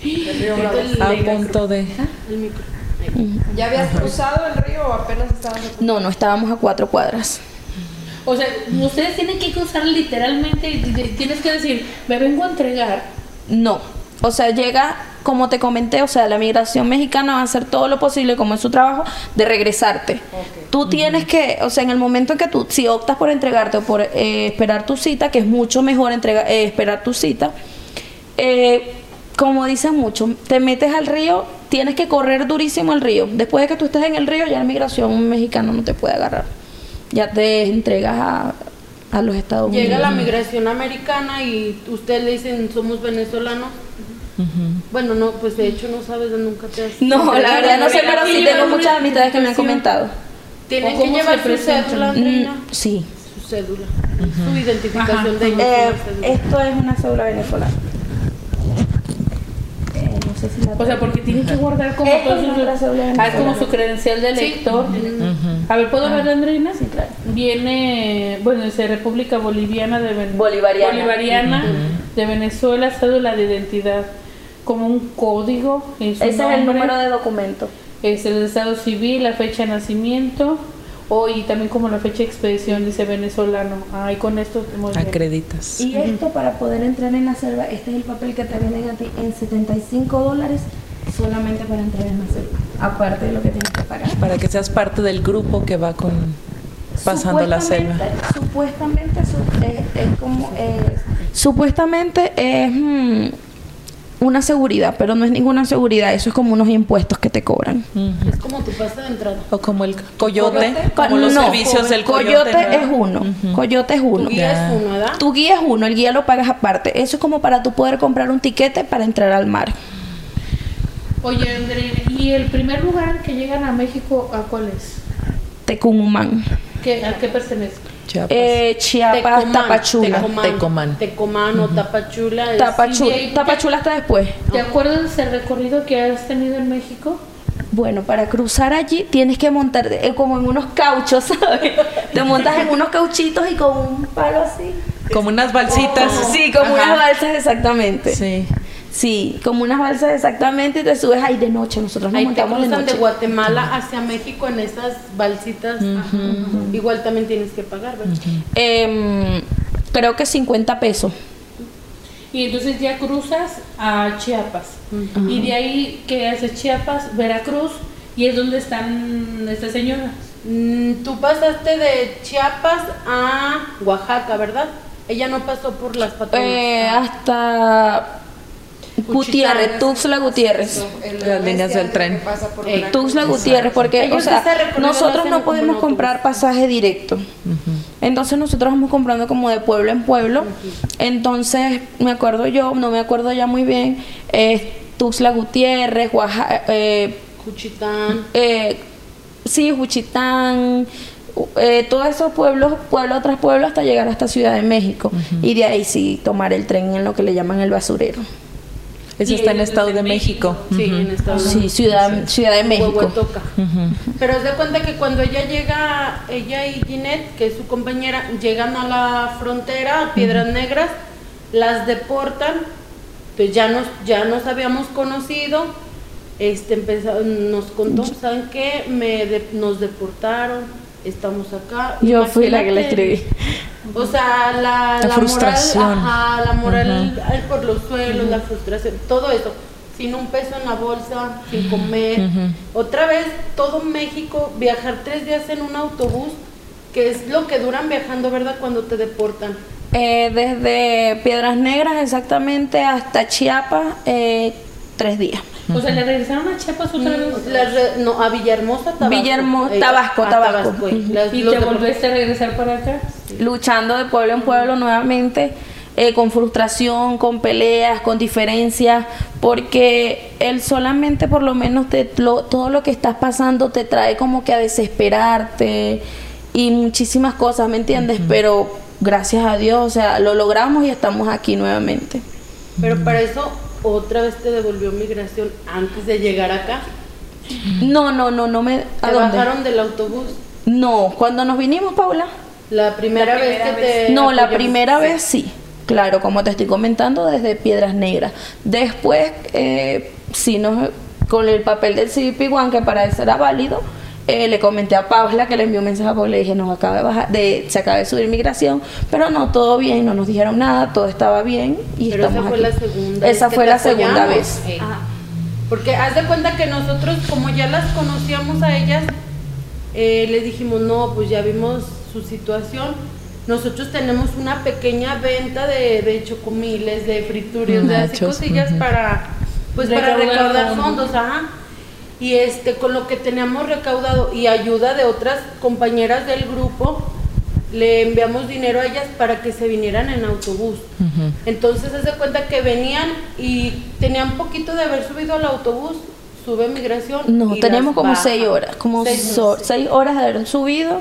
El- A punto de. el micro. ¿Ya habías cruzado el río o apenas estabas No, no estábamos a cuatro cuadras. O sea, ustedes tienen que cruzar literalmente tienes que decir, me vengo a entregar. No. O sea, llega, como te comenté, o sea, la migración mexicana va a hacer todo lo posible, como es su trabajo, de regresarte. Tú tienes que, o sea, en el momento en que tú, si optas por entregarte o por eh, esperar tu cita, que es mucho mejor entrega, eh, esperar tu cita, eh, como dicen mucho, te metes al río, tienes que correr durísimo el río. Después de que tú estés en el río, ya la migración mexicana no te puede agarrar. Ya te entregas a, a los Estados Unidos. Llega la migración americana y ustedes le dicen somos venezolanos. Bueno, no, pues de hecho no sabes, nunca te has... No, la verdad no sé, pero sí tengo muchas amistades que me han comentado. Tienen ¿O que llevar su cédula, Andreina. Mm, sí. Su cédula. Su identificación de. Eh, esto es una cédula venezolana. Sé si la O sea, porque tienen que guardar como es la cédula Ah, venezolana. como su credencial de lector. A ver, ¿puedo ver, Andreina? Sí, claro. Viene, bueno, dice República Boliviana de Ven- Bolivariana. Bolivariana de Venezuela, cédula de identidad, como un código. su Ese es el nombre, número de documento. Es el estado civil, la fecha de nacimiento, o y también como la fecha de expedición, dice venezolano. Ah, y con esto muy bien. Acreditas. Y esto para poder entrar en la selva, este es el papel que te venden a ti en 75 dólares solamente para entrar en la selva. Aparte de lo que tienes que pagar. Para que seas parte del grupo que va con pasando la selva. Supuestamente, supuestamente su- es, es como es- supuestamente es mm, una seguridad, pero no es ninguna seguridad, eso es como unos impuestos que te cobran. Es como tu pase de entrada. O como el coyote, Co- como los no, servicios del coyote, coyote. es uno, coyote es Tu uno. guía Ya. es uno, ¿verdad? Tu guía es uno, el guía lo pagas aparte. Eso es como para tú poder comprar un tiquete para entrar al mar. Oye, Andreina, ¿y el primer lugar que llegan a México, a cuál es? Tecumumán. ¿Qué, ¿A qué pertenece? Chiapas. Eh, Chiapas, Tecomán, Tapachula. Tecomán, Tecomán. Tecomán o Tapachula. es- Tapachula, de ahí- Tapachula está después. ¿Te acuerdas del recorrido que has tenido en México? Bueno, para cruzar allí tienes que montar eh, como en unos cauchos, (laughs) ¿sabes? Te montas en unos cauchitos y con un palo así. como unas balsitas. Sí, como Ajá. unas balsas exactamente. Sí. Sí, como unas balsas exactamente y te subes ahí de noche. Nosotros nos Ahí te montamos de cruzan de noche. Guatemala hacia México en esas balsitas. Ajá. Igual también tienes que pagar, ¿verdad? Em, creo que 50 pesos. Y entonces ya cruzas a Chiapas. Y de ahí que haces Chiapas, Veracruz, y es donde están estas señoras. Mm, Tú pasaste de Chiapas a Oaxaca, ¿verdad? Ella no pasó por las patrullas. Eh, hasta Gutiérrez, Tuxtla Gutiérrez. Las líneas del tren. Eh, Tuxtla Gutiérrez, porque Ellos o sea, nosotros no podemos comprar pasaje directo. Entonces nosotros vamos comprando como de pueblo en pueblo. Entonces, me acuerdo yo, no me acuerdo ya muy bien, es Tuxtla Gutiérrez, Oaxaca, eh, Juchitán. eh, sí, Juchitán, eh, todos esos pueblos, pueblo tras pueblo, hasta llegar hasta Ciudad de México. Y de ahí sí tomar el tren en lo que le llaman el basurero. Eso Y está en ellos Estado de México. Sí, en Estados Sí, Ciudad, Ciudad de México. Huehuetoca. Pero haz de cuenta que cuando ella llega, ella y Ginette, que es su compañera, llegan a la frontera, a Piedras Negras, las deportan, pues ya nos, ya nos habíamos conocido, este empezó- nos contó, ¿saben qué? Me de- nos deportaron, estamos acá. Yo fui la que le Imagínate. escribí. O sea, la, La la frustración. moral, ajá, la moral por los suelos, la frustración, todo eso. Sin un peso en la bolsa, sin comer. Otra vez, todo México, viajar tres días en un autobús, que es lo que duran viajando, ¿verdad? Cuando te deportan. Eh, desde Piedras Negras exactamente hasta Chiapas, eh, tres días. O sea, le regresaron a Chiapas otra vez. Las re- no, a Villahermosa, Tabasco. Villahermo- Eh, Tabasco, a Tabasco. Las- Y te volviste a regresar para acá. luchando de pueblo en pueblo nuevamente, eh, con frustración, con peleas, con diferencias, porque él solamente por lo menos te, lo- todo lo que estás pasando te trae como que a desesperarte y muchísimas cosas, ¿me entiendes? Pero gracias a Dios, o sea, lo logramos y estamos aquí nuevamente. Pero para eso, otra vez te devolvió migración antes de llegar acá. No, no, no, no me... ¿A Te dónde? bajaron del autobús. No, cuando nos vinimos, Paula. La primera, vez que te. No, la primera vez sí. Claro, como te estoy comentando, desde Piedras Negras. Después, eh, sí, nos, con el papel del One, que para eso era válido, eh, le comenté a Paula, que le envió un mensaje a Paula, le dije, nos acaba de bajar, de, se acaba de subir migración, pero no, todo bien, no nos dijeron nada, todo estaba bien y Pero esa fue aquí. la segunda. Esa vez que fue la segunda apoyamos. vez. Eh, Porque haz de cuenta que nosotros, como ya las conocíamos a ellas, eh, les dijimos, no, pues ya vimos su situación. Nosotros tenemos una pequeña venta de, de chocomiles, de frituras, de así cosillas para, pues para Recaudar fondos, ajá. Y este, con lo que teníamos recaudado y ayuda de otras compañeras del grupo, le enviamos dinero a ellas para que se vinieran en autobús. Entonces, haz de cuenta que venían y tenían poquito de haber subido al autobús, sube migración. No, teníamos como baja. seis horas, como Seis so- horas. seis horas de haber subido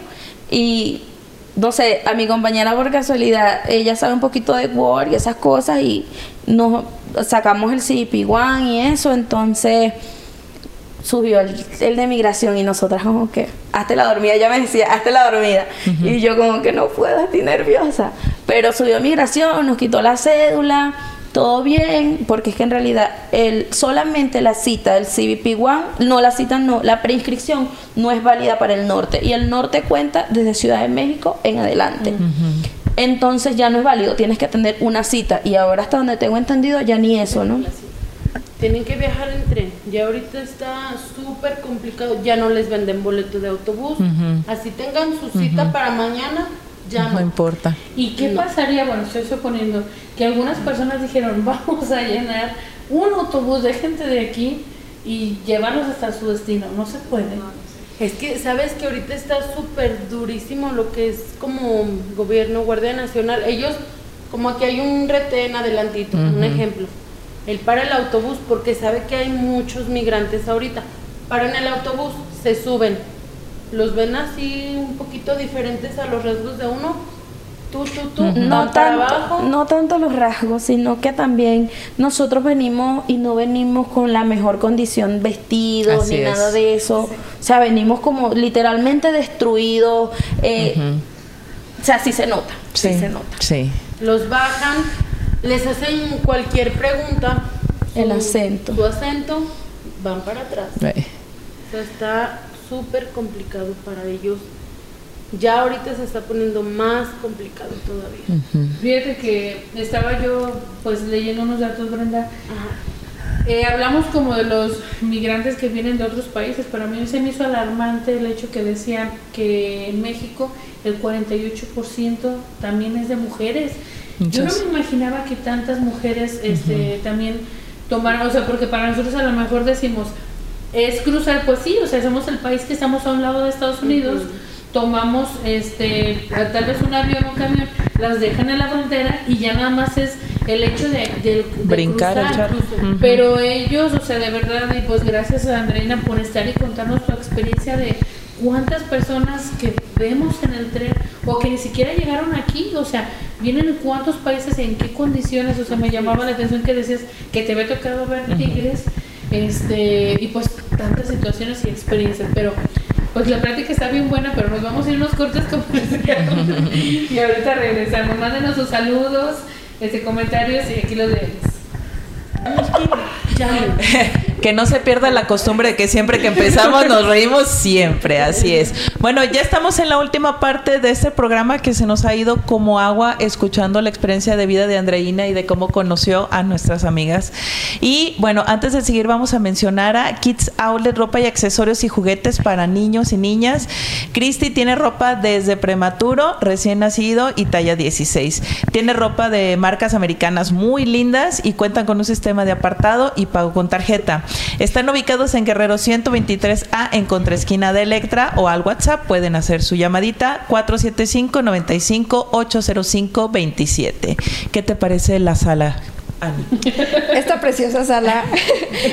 y no sé, a mi compañera por casualidad, ella sabe un poquito de Word y esas cosas y nos sacamos el CP One y eso, entonces subió el, el de migración y nosotras como que, hazte la dormida, ella me decía, hazte la dormida. Y yo como que no puedo, estoy nerviosa. Pero subió migración, nos quitó la cédula, todo bien, porque es que en realidad el, solamente la cita del CBP One, no la cita, no, la preinscripción no es válida para el norte. Y el norte cuenta desde Ciudad de México en adelante. Entonces ya no es válido, tienes que tener una cita. Y ahora hasta donde tengo entendido ya ni eso, ¿no? Tienen que viajar en tren. Ya ahorita está súper complicado. Ya no les venden boleto de autobús. Así tengan su cita para mañana, ya No no. importa. ¿Y qué pasaría? Bueno, estoy suponiendo que algunas personas dijeron, (laughs) vamos a llenar un autobús de gente de aquí y llevarlos hasta su destino. No se puede. Es que, ¿sabes que ahorita está súper durísimo lo que es como gobierno, Guardia Nacional? Ellos, como aquí hay un retén adelantito, un ejemplo. Él para el autobús porque sabe que hay muchos migrantes ahorita. Paran el autobús, se suben. Los ven así un poquito diferentes a los rasgos de uno. Tú, tú, tú, No tanto, abajo. no tanto los rasgos, sino que también nosotros venimos y no venimos con la mejor condición vestidos Así ni es. nada de eso. O sea, venimos como literalmente destruidos. eh, O sea, sí se nota, sí, Sí, se nota. sí. los bajan, les hacen cualquier pregunta El su- acento. Su acento, van para atrás. Eh, O sea, está súper complicado para ellos. Ya ahorita se está poniendo más complicado todavía. ujú. Fíjate que estaba yo pues leyendo unos datos, Brenda. Ajá. Eh, hablamos como de los migrantes que vienen de otros países, pero a mí se me hizo alarmante el hecho que decían que en México el 48% también es de mujeres. Yo no me imaginaba que tantas mujeres este, también tomaran, o sea, porque para nosotros a lo mejor decimos, es cruzar, pues sí, o sea, somos el país que estamos a un lado de Estados Unidos, tomamos este, tal vez un avión o un camión, las dejan en la frontera y ya nada más es el hecho de, de- de Brincar el cruzar. charco. Ujú. Pero ellos, o sea, de verdad, y pues gracias a Andreina por estar y contarnos tu experiencia de cuántas personas que vemos en el tren o que ni siquiera llegaron aquí, o sea, vienen en cuántos países, en qué condiciones, o sea, me llamaba la atención que decías que te había tocado ver tigres, este, y pues tantas situaciones y experiencias, pero pues la práctica está bien buena, pero nos vamos a ir unos cortes comerciales (laughs) y ahorita regresamos. Mándenos sus saludos, este comentarios y aquí los leemos. (laughs) Que no se pierda la costumbre de que siempre que empezamos nos reímos siempre, así es. Bueno, ya estamos en la última parte de este programa que se nos ha ido como agua escuchando la experiencia de vida de Andreina y de cómo conoció a nuestras amigas. Y bueno, antes de seguir vamos a mencionar a Kids Outlet, ropa y accesorios y juguetes para niños y niñas. Cristi tiene ropa desde prematuro, recién nacido y talla 16. Tiene ropa de marcas americanas muy lindas y cuentan con un sistema de apartado y pago con tarjeta. Están ubicados en Guerrero 123A en contraesquina de Electra o al WhatsApp pueden hacer su llamadita 475 95 805 27. ¿Qué te parece la sala? Ani? (laughs) Esta preciosa sala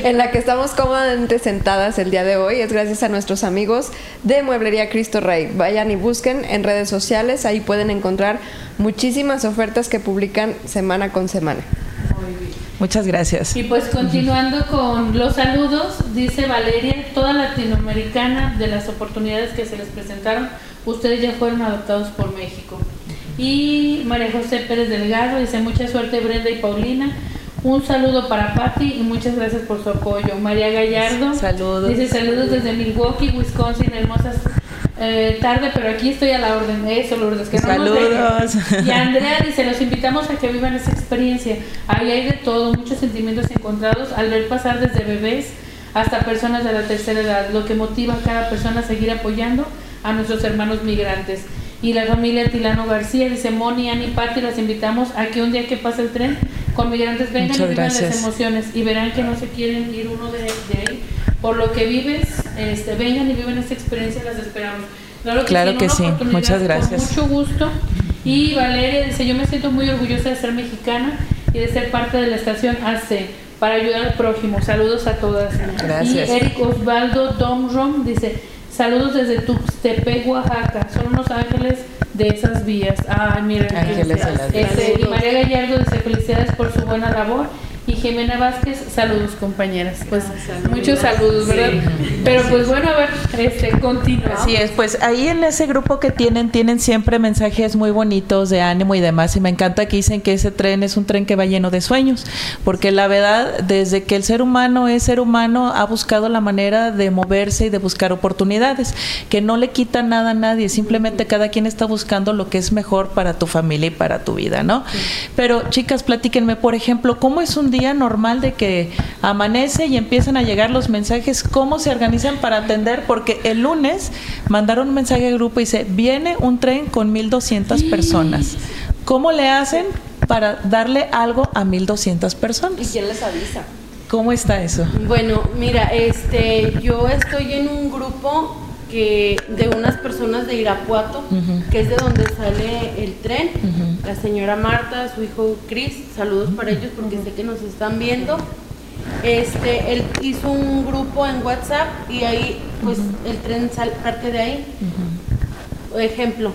en la que estamos cómodamente sentadas el día de hoy es gracias a nuestros amigos de Mueblería Cristo Rey. Vayan y busquen en redes sociales, ahí pueden encontrar muchísimas ofertas que publican semana con semana. Muchas gracias. Y pues continuando con los saludos, dice Valeria, toda latinoamericana de las oportunidades que se les presentaron, ustedes ya fueron adoptados por México. Y María José Pérez Delgado dice mucha suerte Brenda y Paulina. Un saludo para Patti y muchas gracias por su apoyo. María Gallardo Saludos. dice saludos desde Milwaukee, Wisconsin, hermosas eh, tarde, pero aquí estoy a la orden. Eso, Lourdes, que no Saludos. dejen. Y Andrea (laughs) dice, los invitamos a que vivan esa experiencia. Ahí hay de todo, muchos sentimientos encontrados al ver pasar desde bebés hasta personas de la tercera edad, lo que motiva a cada persona a seguir apoyando a nuestros hermanos migrantes. Y la familia Tilano García dice, Moni, Ani, Patti, los invitamos a que un día que pase el tren con migrantes vengan Muchas y vivan las gracias. emociones y verán que no se quieren ir uno de, de ahí. Por lo que vives, este, vengan y viven esta experiencia, las esperamos. Claro que Claro sí, que sí. Muchas gracias. Con mucho gusto. Y Valeria dice, yo me siento muy orgullosa de ser mexicana y de ser parte de la estación AC para ayudar al prójimo. Saludos a todas. Gracias. Y Eric Osvaldo Domrom dice, saludos desde Tuxtepec, Oaxaca. Son unos ángeles de esas vías. Ay, miren. Ángeles vías. Este, y María Gallardo dice, felicidades por su buena labor. Y Jimena Vázquez, saludos compañeras. Pues muchos saludos, ¿verdad? Pero pues bueno, a ver, este, continúa. Así es, pues ahí en ese grupo que tienen, tienen siempre mensajes muy bonitos de ánimo y demás. Y me encanta que dicen que ese tren es un tren que va lleno de sueños. Porque la verdad, desde que el ser humano es ser humano, ha buscado la manera de moverse y de buscar oportunidades. Que no le quita nada a nadie, simplemente cada quien está buscando lo que es mejor para tu familia y para tu vida, ¿no? Pero chicas, platíquenme, por ejemplo, ¿cómo es un día normal de que amanece y empiezan a llegar los mensajes? ¿Cómo se organizan para atender? Porque el lunes mandaron un mensaje al grupo y dice, viene un tren con 1200 personas. ¿Cómo le hacen para darle algo a 1200 ¿Y personas? quién les avisa? ¿Cómo está eso? Bueno, mira, este, yo estoy en un grupo que de unas personas de Irapuato, que es de donde sale el tren. La señora Marta, su hijo Chris, saludos para ellos porque sé que nos están viendo. Este, él hizo un grupo en WhatsApp y ahí, pues, el tren sal- parte de ahí. Ejemplo,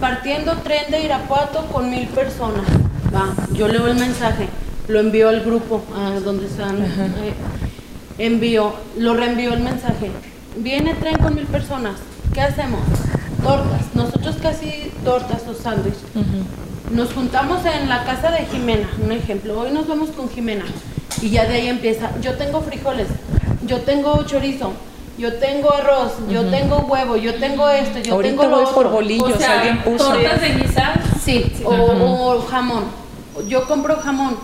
partiendo tren de Irapuato con mil personas. Va, yo leo el mensaje, lo envío al grupo, a donde están. eh, envío, lo reenvío el mensaje. Viene tren con mil personas. ¿Qué hacemos? Tortas. Nosotros casi tortas o sándwich. Nos juntamos en la casa de Jimena, un ejemplo. Hoy nos vamos con Jimena. Y ya de ahí empieza, yo tengo frijoles, yo tengo chorizo, yo tengo arroz, yo tengo huevo, yo tengo esto, yo Ahorita tengo lo voy otro. por bolillos, O sea, alguien puso. tortas de guisar. Sí, o, o jamón. Yo compro jamón.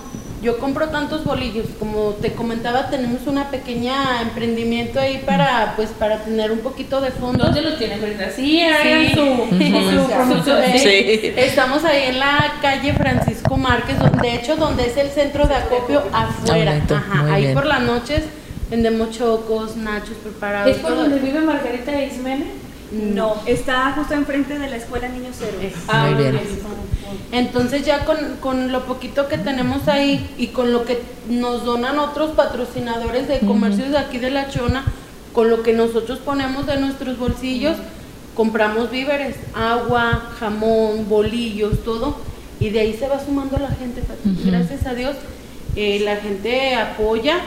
Yo compro tantos bolillos. Como te comentaba, tenemos una pequeña emprendimiento ahí para, pues, para tener un poquito de fondo. ¿Dónde lo tienen, Brenda? Sí, hagan Sí. su, su promoción. Eh, Sí. Estamos ahí en la calle Francisco Márquez, donde, de hecho, donde es el centro de acopio afuera. bonito, Ajá, ahí bien. por las noches vendemos chocos, nachos preparados. ¿Es por donde vive Margarita Ismene? No, está justo enfrente de la escuela Niños Héroes. Ah, Muy bien. ok. Entonces ya con, con lo poquito que tenemos ahí y con lo que nos donan otros patrocinadores de comercios de aquí de La Chona, con lo que nosotros ponemos de nuestros bolsillos, compramos víveres, agua, jamón, bolillos, todo, y de ahí se va sumando la gente. Gracias a Dios, eh, la gente apoya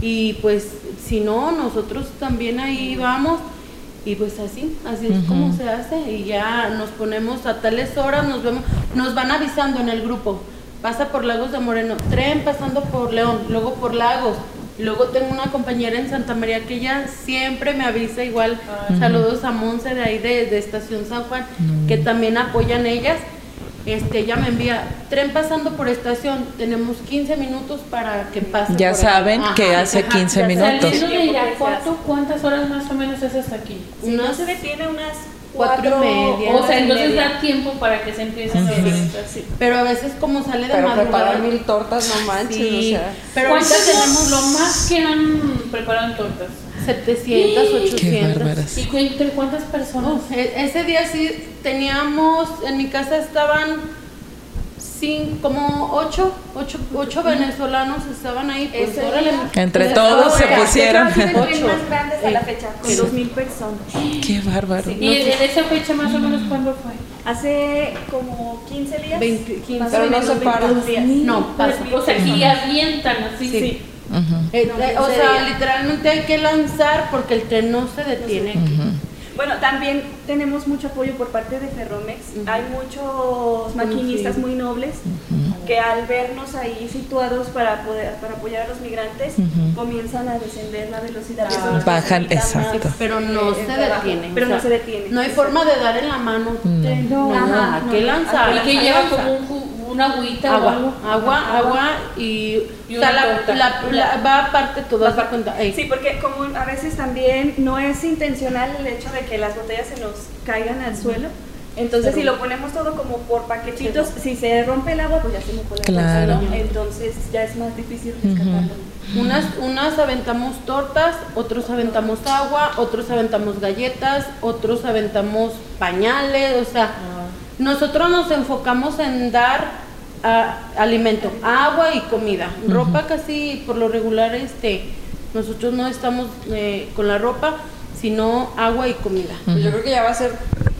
y pues si no, nosotros también ahí vamos. Y pues así, así es como se hace y ya nos ponemos a tales horas, nos vemos, nos van avisando en el grupo, pasa por Lagos de Moreno, tren pasando por León, luego por Lagos, luego tengo una compañera en Santa María que ella siempre me avisa igual, saludos a Monse de ahí de, de Estación San Juan, que también apoyan ellas, este, ella me envía, tren pasando por estación, tenemos 15 minutos para que pase. Ya por ahí". saben que Ajá. hace 15 ya minutos. Saliendo de Irapuato, ¿cuántas horas más o menos es hasta aquí? Si no Unas se detiene unas cuatro y cuatro, media. O sea, entonces media. da tiempo para que se empiecen a hacer. Sí. Pero a veces como sale de Pero madrugada. preparar mil tortas, no manches, Sí, o sea. pero ¿Cuántas tenemos tenemos lo más que han preparado en tortas? 700, Qué 800. bárbaras. ¿Y cu- entre cuántas personas? Uf, e- ese día sí teníamos, en mi casa estaban cinco, como ocho, ocho, ocho venezolanos estaban ahí. Pues, Ese órale. Entre Pues, todos se pusieron. Ocho. más grande hasta la fecha, con sí. 2.000 personas. Qué bárbaro. ¿Y de esa fecha más o menos cuándo fue? Hace como 15 días. 20, 15. más o Pero no se para. 22 días. No, pasa. O sea, y avientan así. Sí. Ujú. No, eh, o sea, literalmente hay que lanzar porque el tren no se detiene. Bueno, también tenemos mucho apoyo por parte de Ferromex. Hay muchos maquinistas muy nobles que al vernos ahí situados para poder para apoyar a los migrantes comienzan a descender la velocidad. Bajan, más, exacto. Pero no eh, se el trabajo. detiene. Pero o sea, no se detiene. No hay forma de dar en la mano. No. No, no, que no. lanzar. Y que lleva como un una agüita o agua, algo. agua, agua y, Y o sea, una la, torta. la- la- va aparte cuenta. Sí, porque como a veces también no es intencional el hecho de que las botellas se nos caigan al suelo. Entonces, si lo ponemos todo como por paquetitos, si se rompe el agua, pues ya se mojó la Claro. bolsa, ¿no? Entonces, ya es más difícil rescatarlo. Unas, unas aventamos tortas, otros aventamos agua, otros aventamos galletas, otros aventamos pañales, o sea, nosotros nos enfocamos en dar ah, alimento, agua y comida. Ropa casi por lo regular, este, nosotros no estamos eh, con la ropa, sino agua y comida. Yo creo que ya va a ser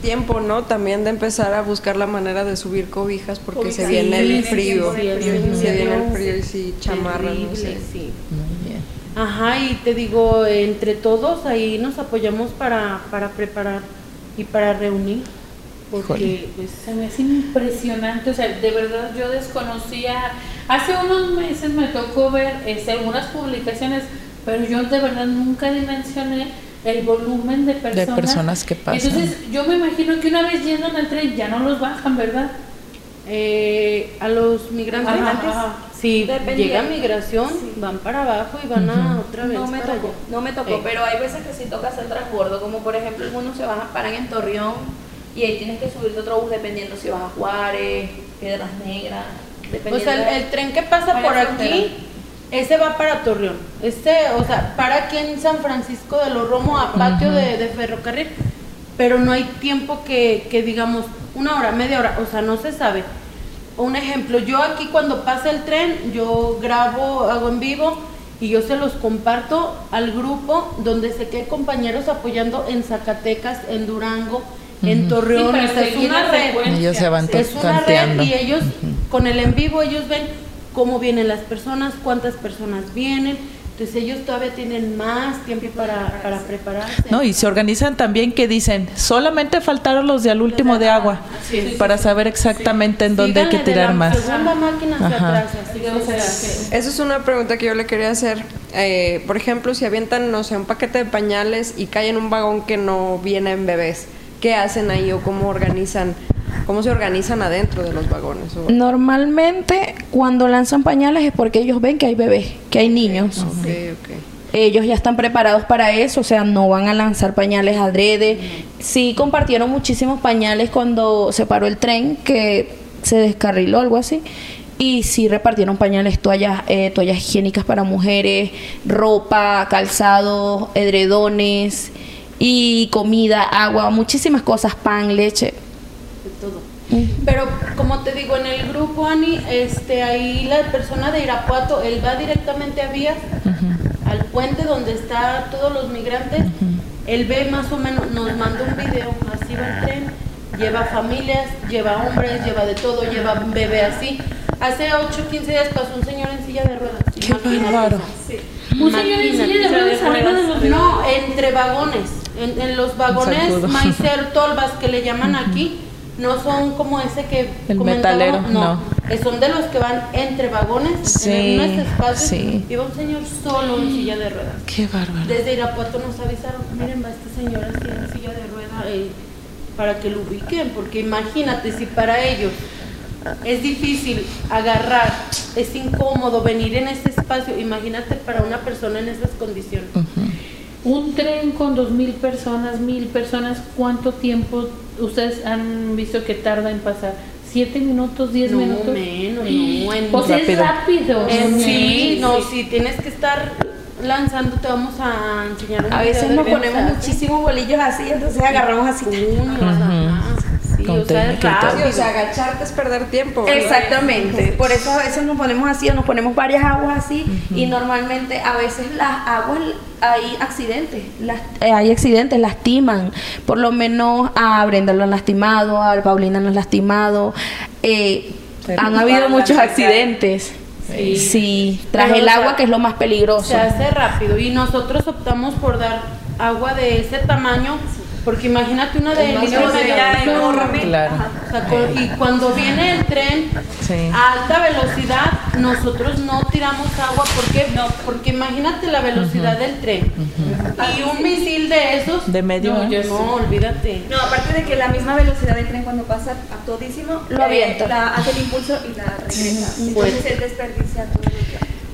tiempo, ¿no? También de empezar a buscar la manera de subir cobijas porque se viene Sí, el sí, frío. sí, Se viene el frío y sí, chamarra, no sé. sí. Muy bien. Ajá, y te digo, entre todos ahí nos apoyamos para, para preparar y para reunir. Porque, pues, Se me hace impresionante, o sea, de verdad yo desconocía, hace unos meses me tocó ver este, algunas publicaciones, pero yo de verdad nunca dimensioné el volumen de personas. personas que pasan. Entonces yo me imagino que una vez yendo en el tren ya no los bajan, ¿verdad? eh, a los migrantes, Ajá, ajá. si Dependiendo. llega migración, Sí. van para abajo y van a otra vez No me para tocó, allá. no me tocó, Eh. pero hay veces que sí tocas el transbordo, como por ejemplo algunos se van a parar en Torreón y ahí tienes que subirte otro bus dependiendo si vas a Juárez, Piedras Negras, dependiendo. O sea, el, el tren que pasa por aquí, ese va para Torreón. Este, o sea, para aquí en San Francisco de los Romo a patio de, de ferrocarril. Pero no hay tiempo que, que digamos una hora, media hora, o sea, no se sabe. Un ejemplo, yo aquí cuando pasa el tren, yo grabo, hago en vivo y yo se los comparto al grupo donde sé que hay compañeros apoyando en Zacatecas, en Durango, en Torreón. Sí, es una red. Ellos se van Es una tanteando. red y ellos con el en vivo ellos ven cómo vienen las personas, cuántas personas vienen, Entonces ellos todavía tienen más tiempo para, para prepararse. No, y se organizan también que dicen, solamente faltaron los de al último de agua, Sí. para saber exactamente en dónde hay que tirar la más. segunda máquina hacia Ajá. atrás, así que, o sea, que- Esa es una pregunta que yo le quería hacer. Eh, por ejemplo, si avientan, no sé, un paquete de pañales y cae en un vagón que no viene en bebés, ¿qué hacen ahí o cómo organizan, cómo se organizan adentro de los vagones? O- Normalmente cuando lanzan pañales es porque ellos ven que hay bebés, que hay niños. Ok, ok. Ellos ya están preparados para eso, o sea, no van a lanzar pañales adrede. Sí compartieron muchísimos pañales cuando se paró el tren, que se descarriló, algo así. Y sí repartieron pañales, toallas, eh, toallas higiénicas para mujeres, ropa, calzado, edredones y comida, agua, muchísimas cosas, pan, leche. de todo. Pero como te digo, en el grupo, Ani, este, ahí la persona de Irapuato, él va directamente a Vías, al puente donde están todos los migrantes. Él ve más o menos, nos manda un video, así va el tren, lleva familias, lleva hombres, lleva de todo, lleva un bebé así. Hace 8 o 15 días pasó un señor en silla de ruedas. Qué bárbaro. Un señor en silla de ruedas arriba de los No, entre vagones. En, en los vagones (laughs) maicero, tolvas que le llaman aquí, no son como ese que El metalero, no. no. Son de los que van entre vagones, Sí, en unos espacios. sí. Iba un señor solo en silla de ruedas. Qué bárbaro. Desde Irapuato nos avisaron, miren, va este señor así en silla de ruedas eh, para que lo ubiquen, porque imagínate si para ellos es difícil agarrar, es incómodo venir en ese espacio, imagínate para una persona en esas condiciones. Un tren con dos mil personas, mil personas, ¿cuánto tiempo ustedes han visto que tarda en pasar? ¿Siete minutos, diez No, minutos? menos, no, en- Pues es rápido. Eh, sí, Sí, no, sí. tienes que estar lanzando, te vamos a enseñar un A veces nos ponemos muchísimos bolillos así, entonces agarramos así. Sí, Con o sea, es técnica y o sea, agacharte es perder tiempo. ¿verdad? Exactamente, por eso a veces nos ponemos así o nos ponemos varias aguas así y normalmente a veces las aguas hay accidentes. Las, Eh, hay accidentes, lastiman. Por lo menos a Brenda lo han lastimado, a Paulina lo han lastimado. Eh, han habido muchos accidentes. Sí. Sí, tras Pero, el sea, agua que es lo más peligroso. Se hace rápido y nosotros optamos por dar agua de ese tamaño porque imagínate una de litro. enorme. Claro. O sea, con- y cuando viene el tren Sí. a alta velocidad, nosotros no tiramos agua. ¿Por qué? No, porque imagínate la velocidad del tren. Y un misil de esos. De medio. No, ¿eh? yo no, olvídate. No, aparte de que la misma velocidad del tren cuando pasa a todísimo, Lo avienta. la, hace el impulso y la regresa. Entonces él desperdicia todo lo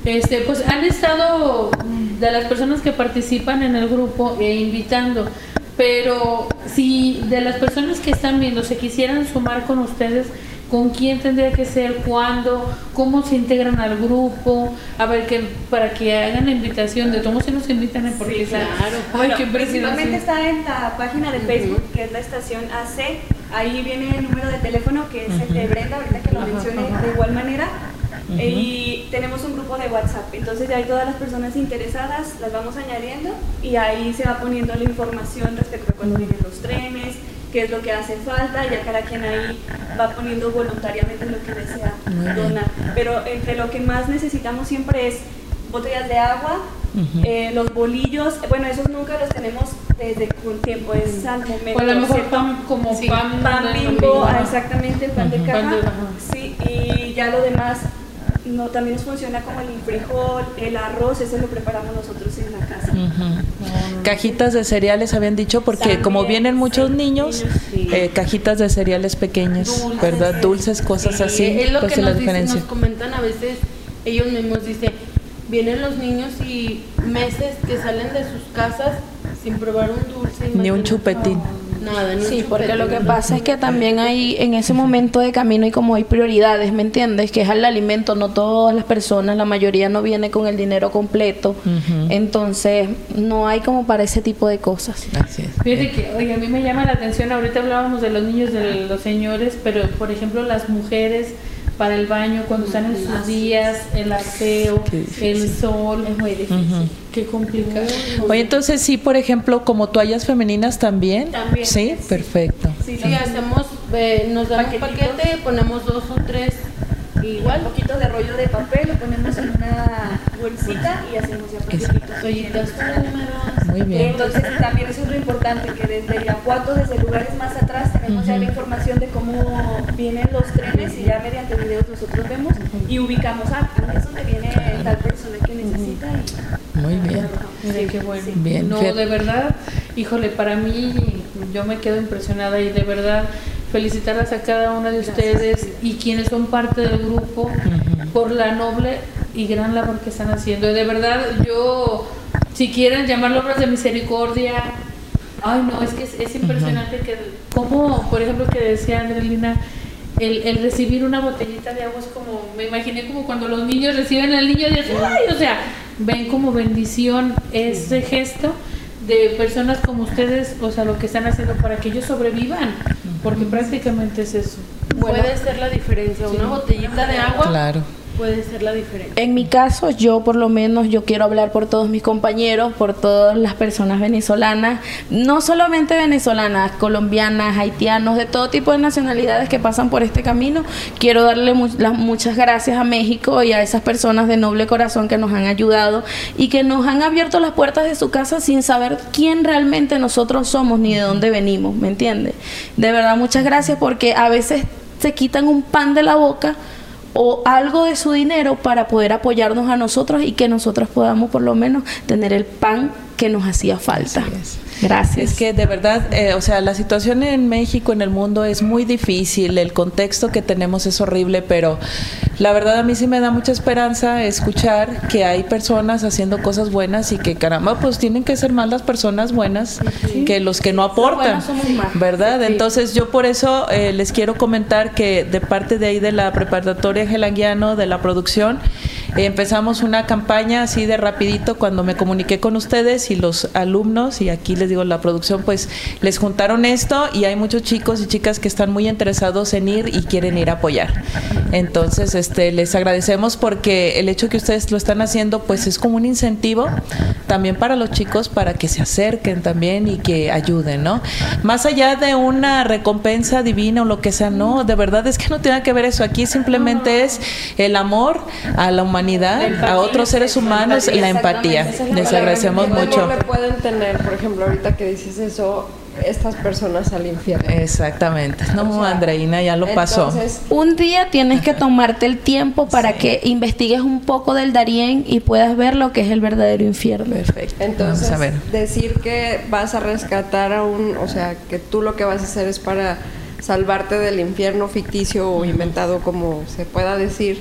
que Este, pues han estado mm, de las personas que participan en el grupo e invitando, pero si de las personas que están viendo se quisieran sumar con ustedes, ¿con quién tendría que ser? ¿Cuándo? ¿Cómo se integran al grupo? A ver, que para que hagan la invitación, de todos si nos invitan, ¿eh? porque Sí, claro. Ay, Bueno, principalmente está en la página de Facebook, que es la estación AC. Ahí viene el número de teléfono, que es el de Brenda, ahorita que lo mencioné de igual manera. Y tenemos un grupo de WhatsApp. Entonces, de ahí todas las personas interesadas las vamos añadiendo y ahí se va poniendo la información respecto a cuándo vienen los trenes, qué es lo que hace falta. Ya cada quien ahí va poniendo voluntariamente lo que desea donar. Pero entre lo que más necesitamos siempre es botellas de agua, eh, los bolillos, bueno, esos nunca los tenemos desde un tiempo, es al momento. O a lo mejor ¿cierto? pan como Sí, pan, Pan de- bimbo, Ajá. ah, exactamente, pan de Ujú. caja. Pan de- ajá. sí, y ya lo demás no, también nos funciona como el frijol, el arroz, eso lo preparamos nosotros en la casa. Cajitas de cereales habían dicho porque También, como vienen muchos sí, niños, niños, sí. eh, cajitas de cereales pequeños, Dulces. ¿verdad? Dulces, cosas Sí, así, Es lo que la nos, dicen, diferencia. nos comentan a veces, ellos mismos dicen, vienen los niños y meses que salen de sus casas sin probar un dulce. Ni un chupetín. Nada, Sí, porque lo que pasa es que también hay en ese momento de camino y como hay prioridades, ¿me entiendes? Que es el alimento, no todas las personas, la mayoría no viene con el dinero completo, entonces no hay como para ese tipo de cosas. Así es. Fíjate que, oye, a mí me llama la atención, ahorita hablábamos de los niños, de los señores, pero por ejemplo las mujeres para el baño, cuando están en sus días, el aseo, el sol, es muy difícil. Ujú. Qué complicado. Oye, entonces sí, por ejemplo, como toallas femeninas también. También, Sí, sí. perfecto. Sí, Sí, hacemos, eh, nos dan un paquete, ponemos dos o tres Igual, un poquito de rollo de papel, lo ponemos en una bolsita y hacemos ya paquetitos. Ollitas números. Muy bien. Entonces también eso es lo importante, que desde Irapuato, desde lugares más atrás, tenemos ya la información de cómo vienen los trenes y ya mediante videos nosotros vemos y ubicamos, ah, es donde viene tal persona que necesita y Muy bien. Mira qué bueno. Bien, No, de verdad, híjole, para mí yo me quedo impresionada y de verdad felicitarlas a cada una de ustedes y quienes son parte del grupo por la noble y gran labor que están haciendo. De verdad, yo, si quieren llamarlo obras de misericordia, ay no, es que es, es impresionante que, como, por ejemplo, que decía Andrelina, el, el recibir una botellita de agua es como, me imaginé como cuando los niños reciben al niño de ay, o sea, ven como bendición ese gesto de personas como ustedes, o sea, lo que están haciendo para que ellos sobrevivan, porque prácticamente es eso. puede ser la diferencia. Una botellita de agua Claro. Puede ser la diferencia. En mi caso, yo por lo menos, yo quiero hablar por todos mis compañeros, por todas las personas venezolanas, no solamente venezolanas, colombianas, haitianos, de todo tipo de nacionalidades que pasan por este camino. Quiero darle mu- las muchas gracias a México y a esas personas de noble corazón que nos han ayudado y que nos han abierto las puertas de su casa sin saber quién realmente nosotros somos ni de dónde venimos, ¿me entiendes? De verdad, muchas gracias porque a veces se quitan un pan de la boca o algo de su dinero para poder apoyarnos a nosotros y que nosotros podamos por lo menos tener el pan que nos hacía falta. Gracias. Es que de verdad, eh, o sea, la situación en México, en el mundo, es muy difícil. El contexto que tenemos es horrible, pero la verdad a mí sí me da mucha esperanza escuchar que hay personas haciendo cosas buenas y que caramba, pues tienen que ser más las personas buenas que los que no aportan, somos más. ¿verdad? Entonces yo por eso eh, les quiero comentar que de parte de ahí de la preparatoria Gelanguiano, de la producción, empezamos una campaña así de rapidito cuando me comuniqué con ustedes y los alumnos y aquí les digo la producción pues les juntaron esto y hay muchos chicos y chicas que están muy interesados en ir y quieren ir a apoyar. Entonces, este les agradecemos porque el hecho que ustedes lo están haciendo pues es como un incentivo también para los chicos para que se acerquen también y que ayuden, ¿no? Más allá de una recompensa divina o lo que sea, no, de verdad es que no tiene que ver eso aquí, simplemente es el amor a la humanidad, a otros seres humanos, la empatía. Les agradecemos ¿Qué mucho. temor le pueden tener, por ejemplo, ahorita que dices eso, estas personas al infierno? Exactamente. No, O sea, Andreina ya lo pasó. Entonces, Un día tienes que tomarte el tiempo para que investigues un poco del Darién y puedas ver lo que es el verdadero infierno. Perfecto. Entonces, Vamos a ver. decir que vas a rescatar a un, o sea, que tú lo que vas a hacer es para salvarte del infierno ficticio o inventado, como se pueda decir,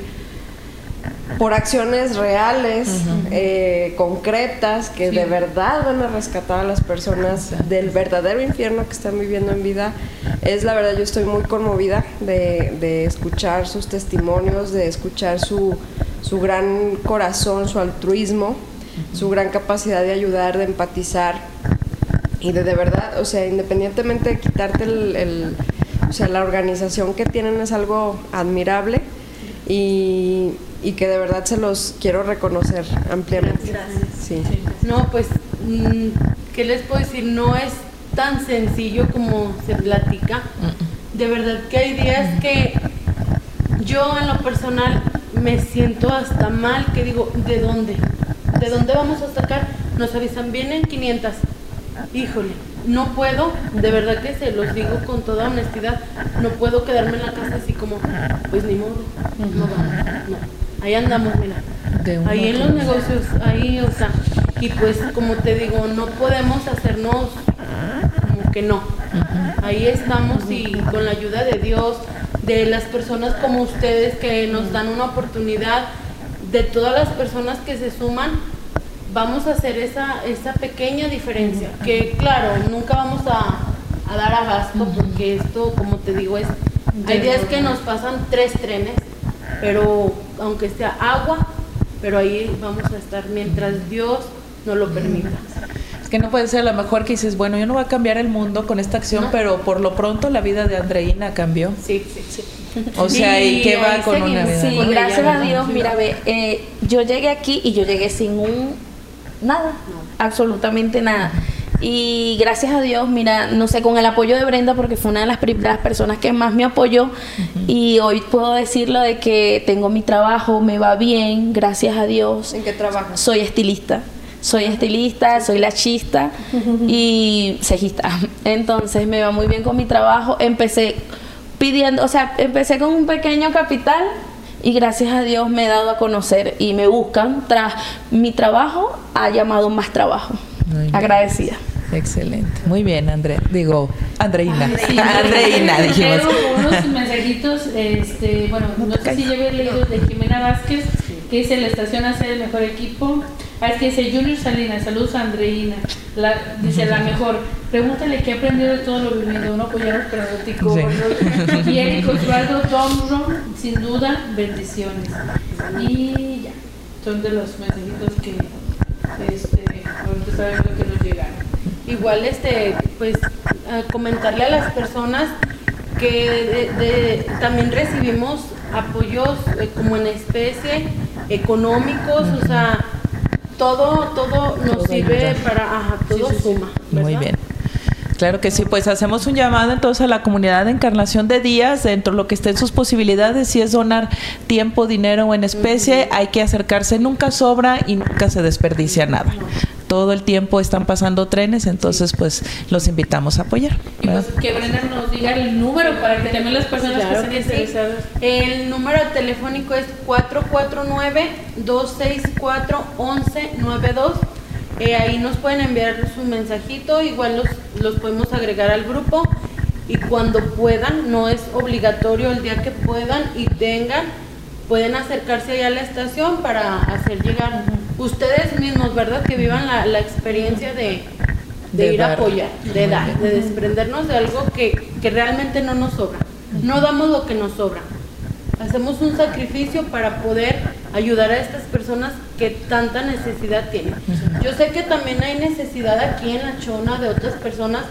por acciones reales, eh, concretas, que de verdad van a rescatar a las personas del verdadero infierno que están viviendo en vida. Es la verdad, yo estoy muy conmovida de, de escuchar sus testimonios, de escuchar su, su gran corazón, su altruismo, su gran capacidad de ayudar, de empatizar y de de verdad, o sea, independientemente de quitarte el, el- o sea, la organización que tienen es algo admirable y, y que de verdad se los quiero reconocer ampliamente. Gracias. Sí. No, pues, mm, ¿qué les puedo decir? No es tan sencillo como se platica. De verdad que hay días que yo en lo personal me siento hasta mal, que digo, ¿de dónde? ¿De dónde vamos a sacar? Nos avisan, vienen 500. Híjole, no puedo, de verdad que se los digo con toda honestidad, no puedo quedarme en la casa así como, pues ni modo, no vamos, no. Ahí andamos, mira. Ahí en los negocios, ahí, o sea, y pues como te digo, no podemos hacernos como que no. Ahí estamos y con la ayuda de Dios, de las personas como ustedes que nos dan una oportunidad, de todas las personas que se suman, vamos a hacer esa, esa pequeña diferencia. Que claro, nunca vamos a, a dar abasto porque esto, como te digo, es... Hay días que nos pasan tres trenes, pero aunque sea agua, pero ahí vamos a estar mientras Dios nos lo permita. Es que no puede ser a lo mejor que dices, bueno, yo no voy a cambiar el mundo con esta acción, No. pero por lo pronto la vida de Andreina cambió. Sí, sí, sí. O sea, ¿y qué va con una seguimos. vida? Sí, Con gracias ella, a ¿no? Dios. Mira, ve, eh, yo llegué aquí y yo llegué sin un nada, absolutamente nada. Y gracias a Dios, mira, no sé, con el apoyo de Brenda, porque fue una de las primeras personas que más me apoyó, y hoy puedo decirlo de que tengo mi trabajo, me va bien, gracias a Dios. ¿En qué trabajas? Soy estilista. Soy estilista, soy lachista y cejista. (laughs) Entonces me va muy bien con mi trabajo. Empecé pidiendo, o sea, empecé con un pequeño capital y gracias a Dios me he dado a conocer y me buscan. Tras mi trabajo ha llamado más trabajo. Agradecida. Excelente. Muy bien, Andrea. Digo, Andreina. Andreina, Andreina, dijimos. Unos mensajitos, este, bueno, no sé si ya había leído de Jimena Vázquez, que dice la estación hace el mejor equipo. Ah, es que dice Junior Salinas, saludos a Andreina. La, dice la mejor. Pregúntale qué aprendió de todo lo vivido, uno apoyar periódico. Sí. Y Eric Osvaldo Tomron, sin duda, bendiciones. Y ya, son de los mensajitos que este, ahorita está viendo que nos llegaron. Igual, este, pues, comentarle a las personas que de- de- también recibimos apoyos eh, como en especie, económicos, o sea, todo, todo nos Todo sirve ayuda. para, ajá, todo suma. Muy bien. Claro que sí, pues hacemos un llamado entonces a la comunidad de Encarnación de Días, dentro de lo que esté en sus posibilidades, si es donar tiempo, dinero o en especie, hay que acercarse, nunca sobra y nunca se desperdicia nada. Todo el tiempo están pasando trenes, entonces pues los invitamos a apoyar. Y pues que Brenda nos diga el número para que también las personas Claro que estén sí. interesadas. El número telefónico es 449-264-1192. Eh, ahí nos pueden enviar su mensajito, igual los, los podemos agregar al grupo. Y cuando puedan, no es obligatorio el día que puedan y tengan, pueden acercarse allá a la estación para hacer llegar ustedes mismos, ¿verdad? Que vivan la, la experiencia de, de, De ir a apoyar, de dar, de desprendernos de algo que, que realmente no nos sobra. No damos lo que nos sobra. Hacemos un sacrificio para poder ayudar a estas personas que tanta necesidad tienen. Yo sé que también hay necesidad aquí en La Chona de otras personas,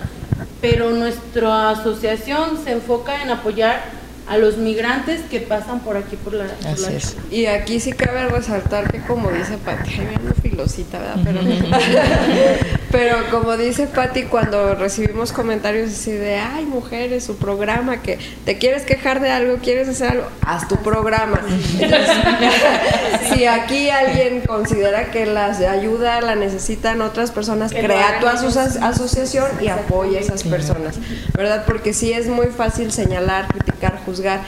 pero nuestra asociación se enfoca en apoyar a los migrantes que pasan por aquí por la, por Así la es. Chona. Y aquí sí cabe resaltar que como dice Pati, bien filosita, ¿verdad? Pero, (laughs) pero como dice Pati, cuando recibimos comentarios así de, ay, mujeres, su programa, que te quieres quejar de algo, quieres hacer algo, haz tu programa. Entonces, (laughs) si aquí alguien considera que la ayuda la necesitan otras personas, Que crea tu asocia- asociación y apoya a esas personas, ¿verdad? Porque sí es muy fácil señalar, criticar, juzgar,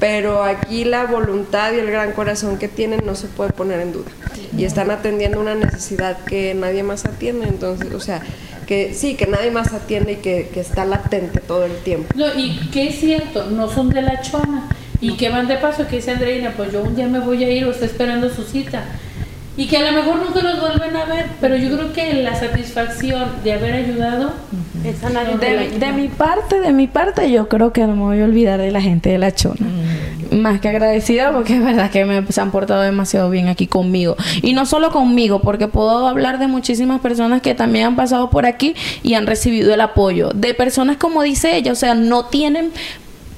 pero aquí la voluntad y el gran corazón que tienen no se puede poner en duda. Y están atendiendo una necesidad que nadie más atiende, entonces, o sea, que sí, que nadie más atiende y que, que está latente todo el tiempo. No, y que es cierto, no son de la chona. Y que van de paso, que dice Andreina, pues yo un día me voy a ir o está esperando su cita. Y que a lo mejor nunca los vuelven a ver, pero yo creo que la satisfacción de haber ayudado, Esa nadie te la De, de mi parte, de mi parte, yo creo que no me voy a olvidar de la gente de la chona. Más que agradecida porque es verdad que me, se han portado demasiado bien aquí conmigo. Y no solo conmigo, porque puedo hablar de muchísimas personas que también han pasado por aquí y han recibido el apoyo. De personas como dice ella, o sea, no tienen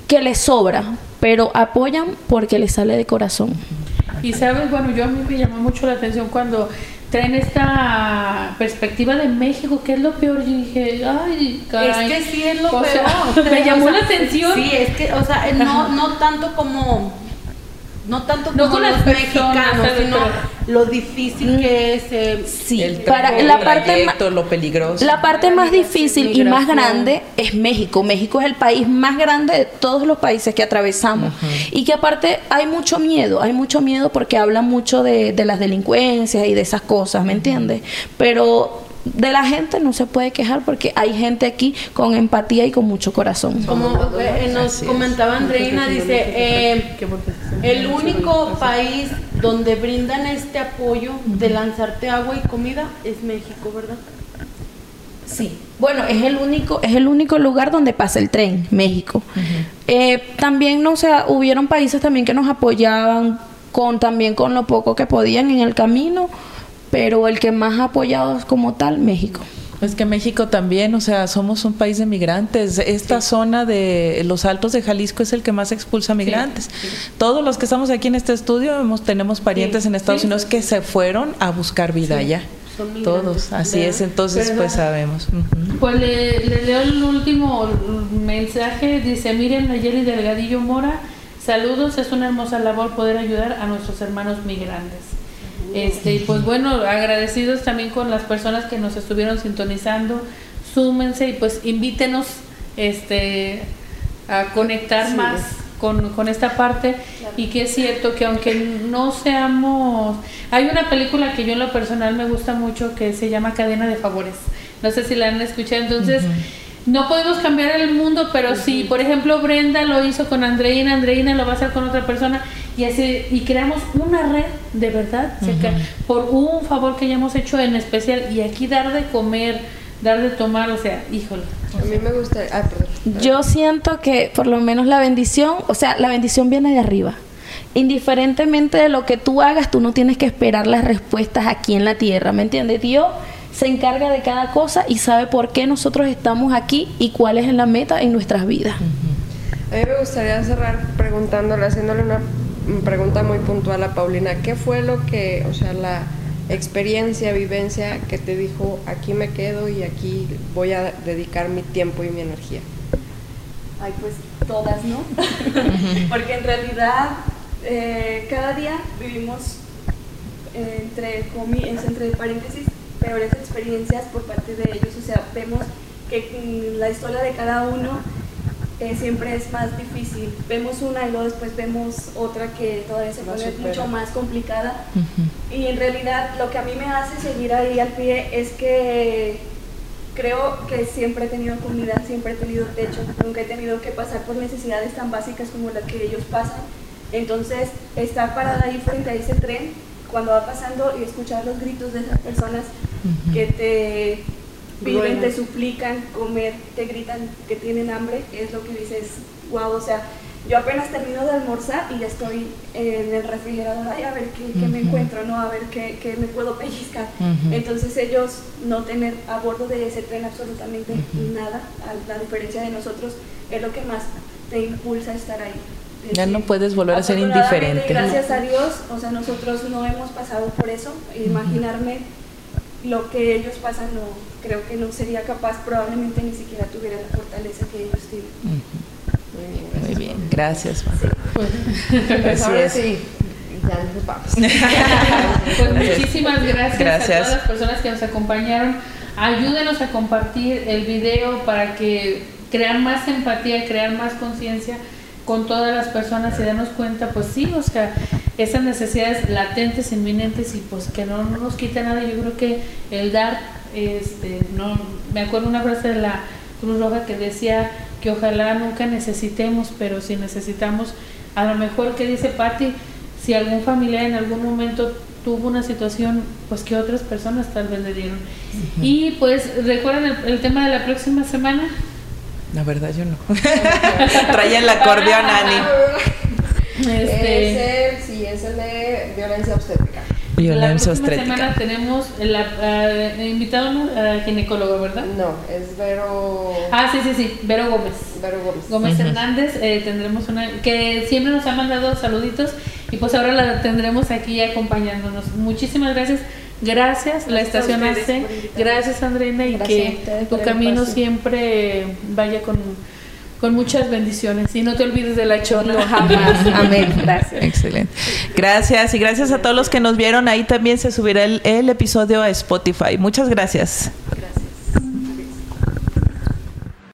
que les sobra, pero apoyan porque les sale de corazón. Y sabes, bueno, yo a mí me llamó mucho la atención cuando traen esta perspectiva de México, que es lo peor. Yo dije, ay, caray. Es que sí es lo O sea, peor. (laughs) me llamó O sea, la atención. Sí, es que, o sea, no, no tanto como. No tanto No como con los personas, mexicanos, ¿sabes? sino lo difícil que es. eh, Sí, El para tráfico, la el parte trayecto, lo peligroso. La parte más difícil y más grande es México. México es el país más grande de todos los países que atravesamos. Y que aparte hay mucho miedo, hay mucho miedo porque hablan mucho de, de las delincuencias y de esas cosas, ¿me entiendes? Pero de la gente no se puede quejar porque hay gente aquí con empatía y con mucho corazón. Como eh, nos Así es. comentaba Andreina, dice, eh, el único país donde brindan este apoyo de lanzarte agua y comida es México, ¿verdad? Sí. Bueno, es el único, es el único lugar donde pasa el tren, México. Eh, también, no sé, hubieron países también que nos apoyaban con también con lo poco que podían en el camino, pero el que más ha apoyado es como tal, México. Es que México también, o sea, somos un país de migrantes. Esta zona de los Altos de Jalisco es el que más expulsa migrantes. Todos los que estamos aquí en este estudio hemos, tenemos parientes Sí, en Estados sí, Unidos sí, que se fueron a buscar vida allá. todos, así es, entonces pues sabemos. Pues le, leo el último mensaje, dice, miren Nayeli Delgadillo Mora, saludos, es una hermosa labor poder ayudar a nuestros hermanos migrantes. Este, y pues bueno, agradecidos también con las personas que nos estuvieron sintonizando, súmense y pues invítenos este a conectar más con, con, esta parte. Y que es cierto que aunque no seamos... Hay una película que yo en lo personal me gusta mucho que se llama Cadena de Favores. No sé si la han escuchado. Entonces, no podemos cambiar el mundo, pero si, por ejemplo, Brenda lo hizo con Andreina, Andreina lo va a hacer con otra persona y así y creamos una red de verdad por un favor que hayamos hecho en especial y aquí dar de comer, dar de tomar, o sea, híjole. A mí me gusta... Yo siento que por lo menos la bendición, o sea, la bendición viene de arriba. Indiferentemente de lo que tú hagas, tú no tienes que esperar las respuestas aquí en la tierra, ¿me entiendes? Dios se encarga de cada cosa y sabe por qué nosotros estamos aquí y cuál es la meta en nuestras vidas. A mí me gustaría cerrar preguntándole, haciéndole una pregunta muy puntual a Paulina. ¿Qué fue lo que, o sea, la experiencia, vivencia que te dijo, aquí me quedo y aquí voy a dedicar mi tiempo y mi energía? Ay, pues todas, ¿no? (laughs) Porque en realidad eh, cada día vivimos entre, entre paréntesis peores experiencias por parte de ellos, o sea, vemos que la historia de cada uno eh, siempre es más difícil. Vemos una y luego después vemos otra que todavía se pone mucho más complicada. Y en realidad lo que a mí me hace seguir ahí al pie es que creo que siempre he tenido comida, siempre he tenido techo, nunca he tenido que pasar por necesidades tan básicas como las que ellos pasan. Entonces, estar parada ahí frente a ese tren, cuando va pasando y escuchar los gritos de esas personas que te piden, te suplican comer, te gritan que tienen hambre, es lo que dices, wow, o sea, yo apenas termino de almorzar y ya estoy en el refrigerador ahí a ver qué, me encuentro, ¿no? A ver qué, me puedo pellizcar. Entonces ellos no tener a bordo de ese tren absolutamente nada, a la diferencia de nosotros, es lo que más te impulsa a estar ahí. ya no puedes volver a ser indiferente. Gracias a Dios, o sea, nosotros no hemos pasado por eso. Imaginarme lo que ellos pasan no creo que no sería capaz probablemente ni siquiera tuviera la fortaleza que ellos tienen. Muy bien gracias, pues, pues ahora sí ya nos vamos. (laughs) Pues muchísimas gracias, a todas las personas que nos acompañaron. Ayúdenos a compartir el video para que crear más empatía crear más conciencia con todas las personas y darnos cuenta, pues sí, o sea, esas necesidades latentes, inminentes y pues que no, nos quite nada. Yo creo que el dar, este, no, me acuerdo una frase de la Cruz Roja que decía que ojalá nunca necesitemos, pero si necesitamos, a lo mejor que dice Patti, si algún familiar en algún momento tuvo una situación, pues que otras personas tal vez le dieron. Y pues recuerden el tema de la próxima semana, la verdad yo no. (laughs) Traía el acordeón, Ani. (laughs) Este... Es el, sí, es el de violencia obstétrica. Violencia la próxima semana tenemos el invitado uh, ginecólogo, ¿verdad? No, es Vero. Ah, sí, sí, sí, Vero Gómez. Vero Gómez. Gómez Hernández. Eh, tendremos una que siempre nos ha mandado saluditos y pues ahora la tendremos aquí acompañándonos. Muchísimas gracias. Gracias, la estación AC. Gracias, Andreina, y que tu camino siempre vaya con, con, muchas bendiciones. Y no te olvides de la chona. jamás. Amén. Gracias. Excelente. Gracias, y gracias a todos los que nos vieron. Ahí también se subirá el, el episodio a Spotify. Muchas gracias.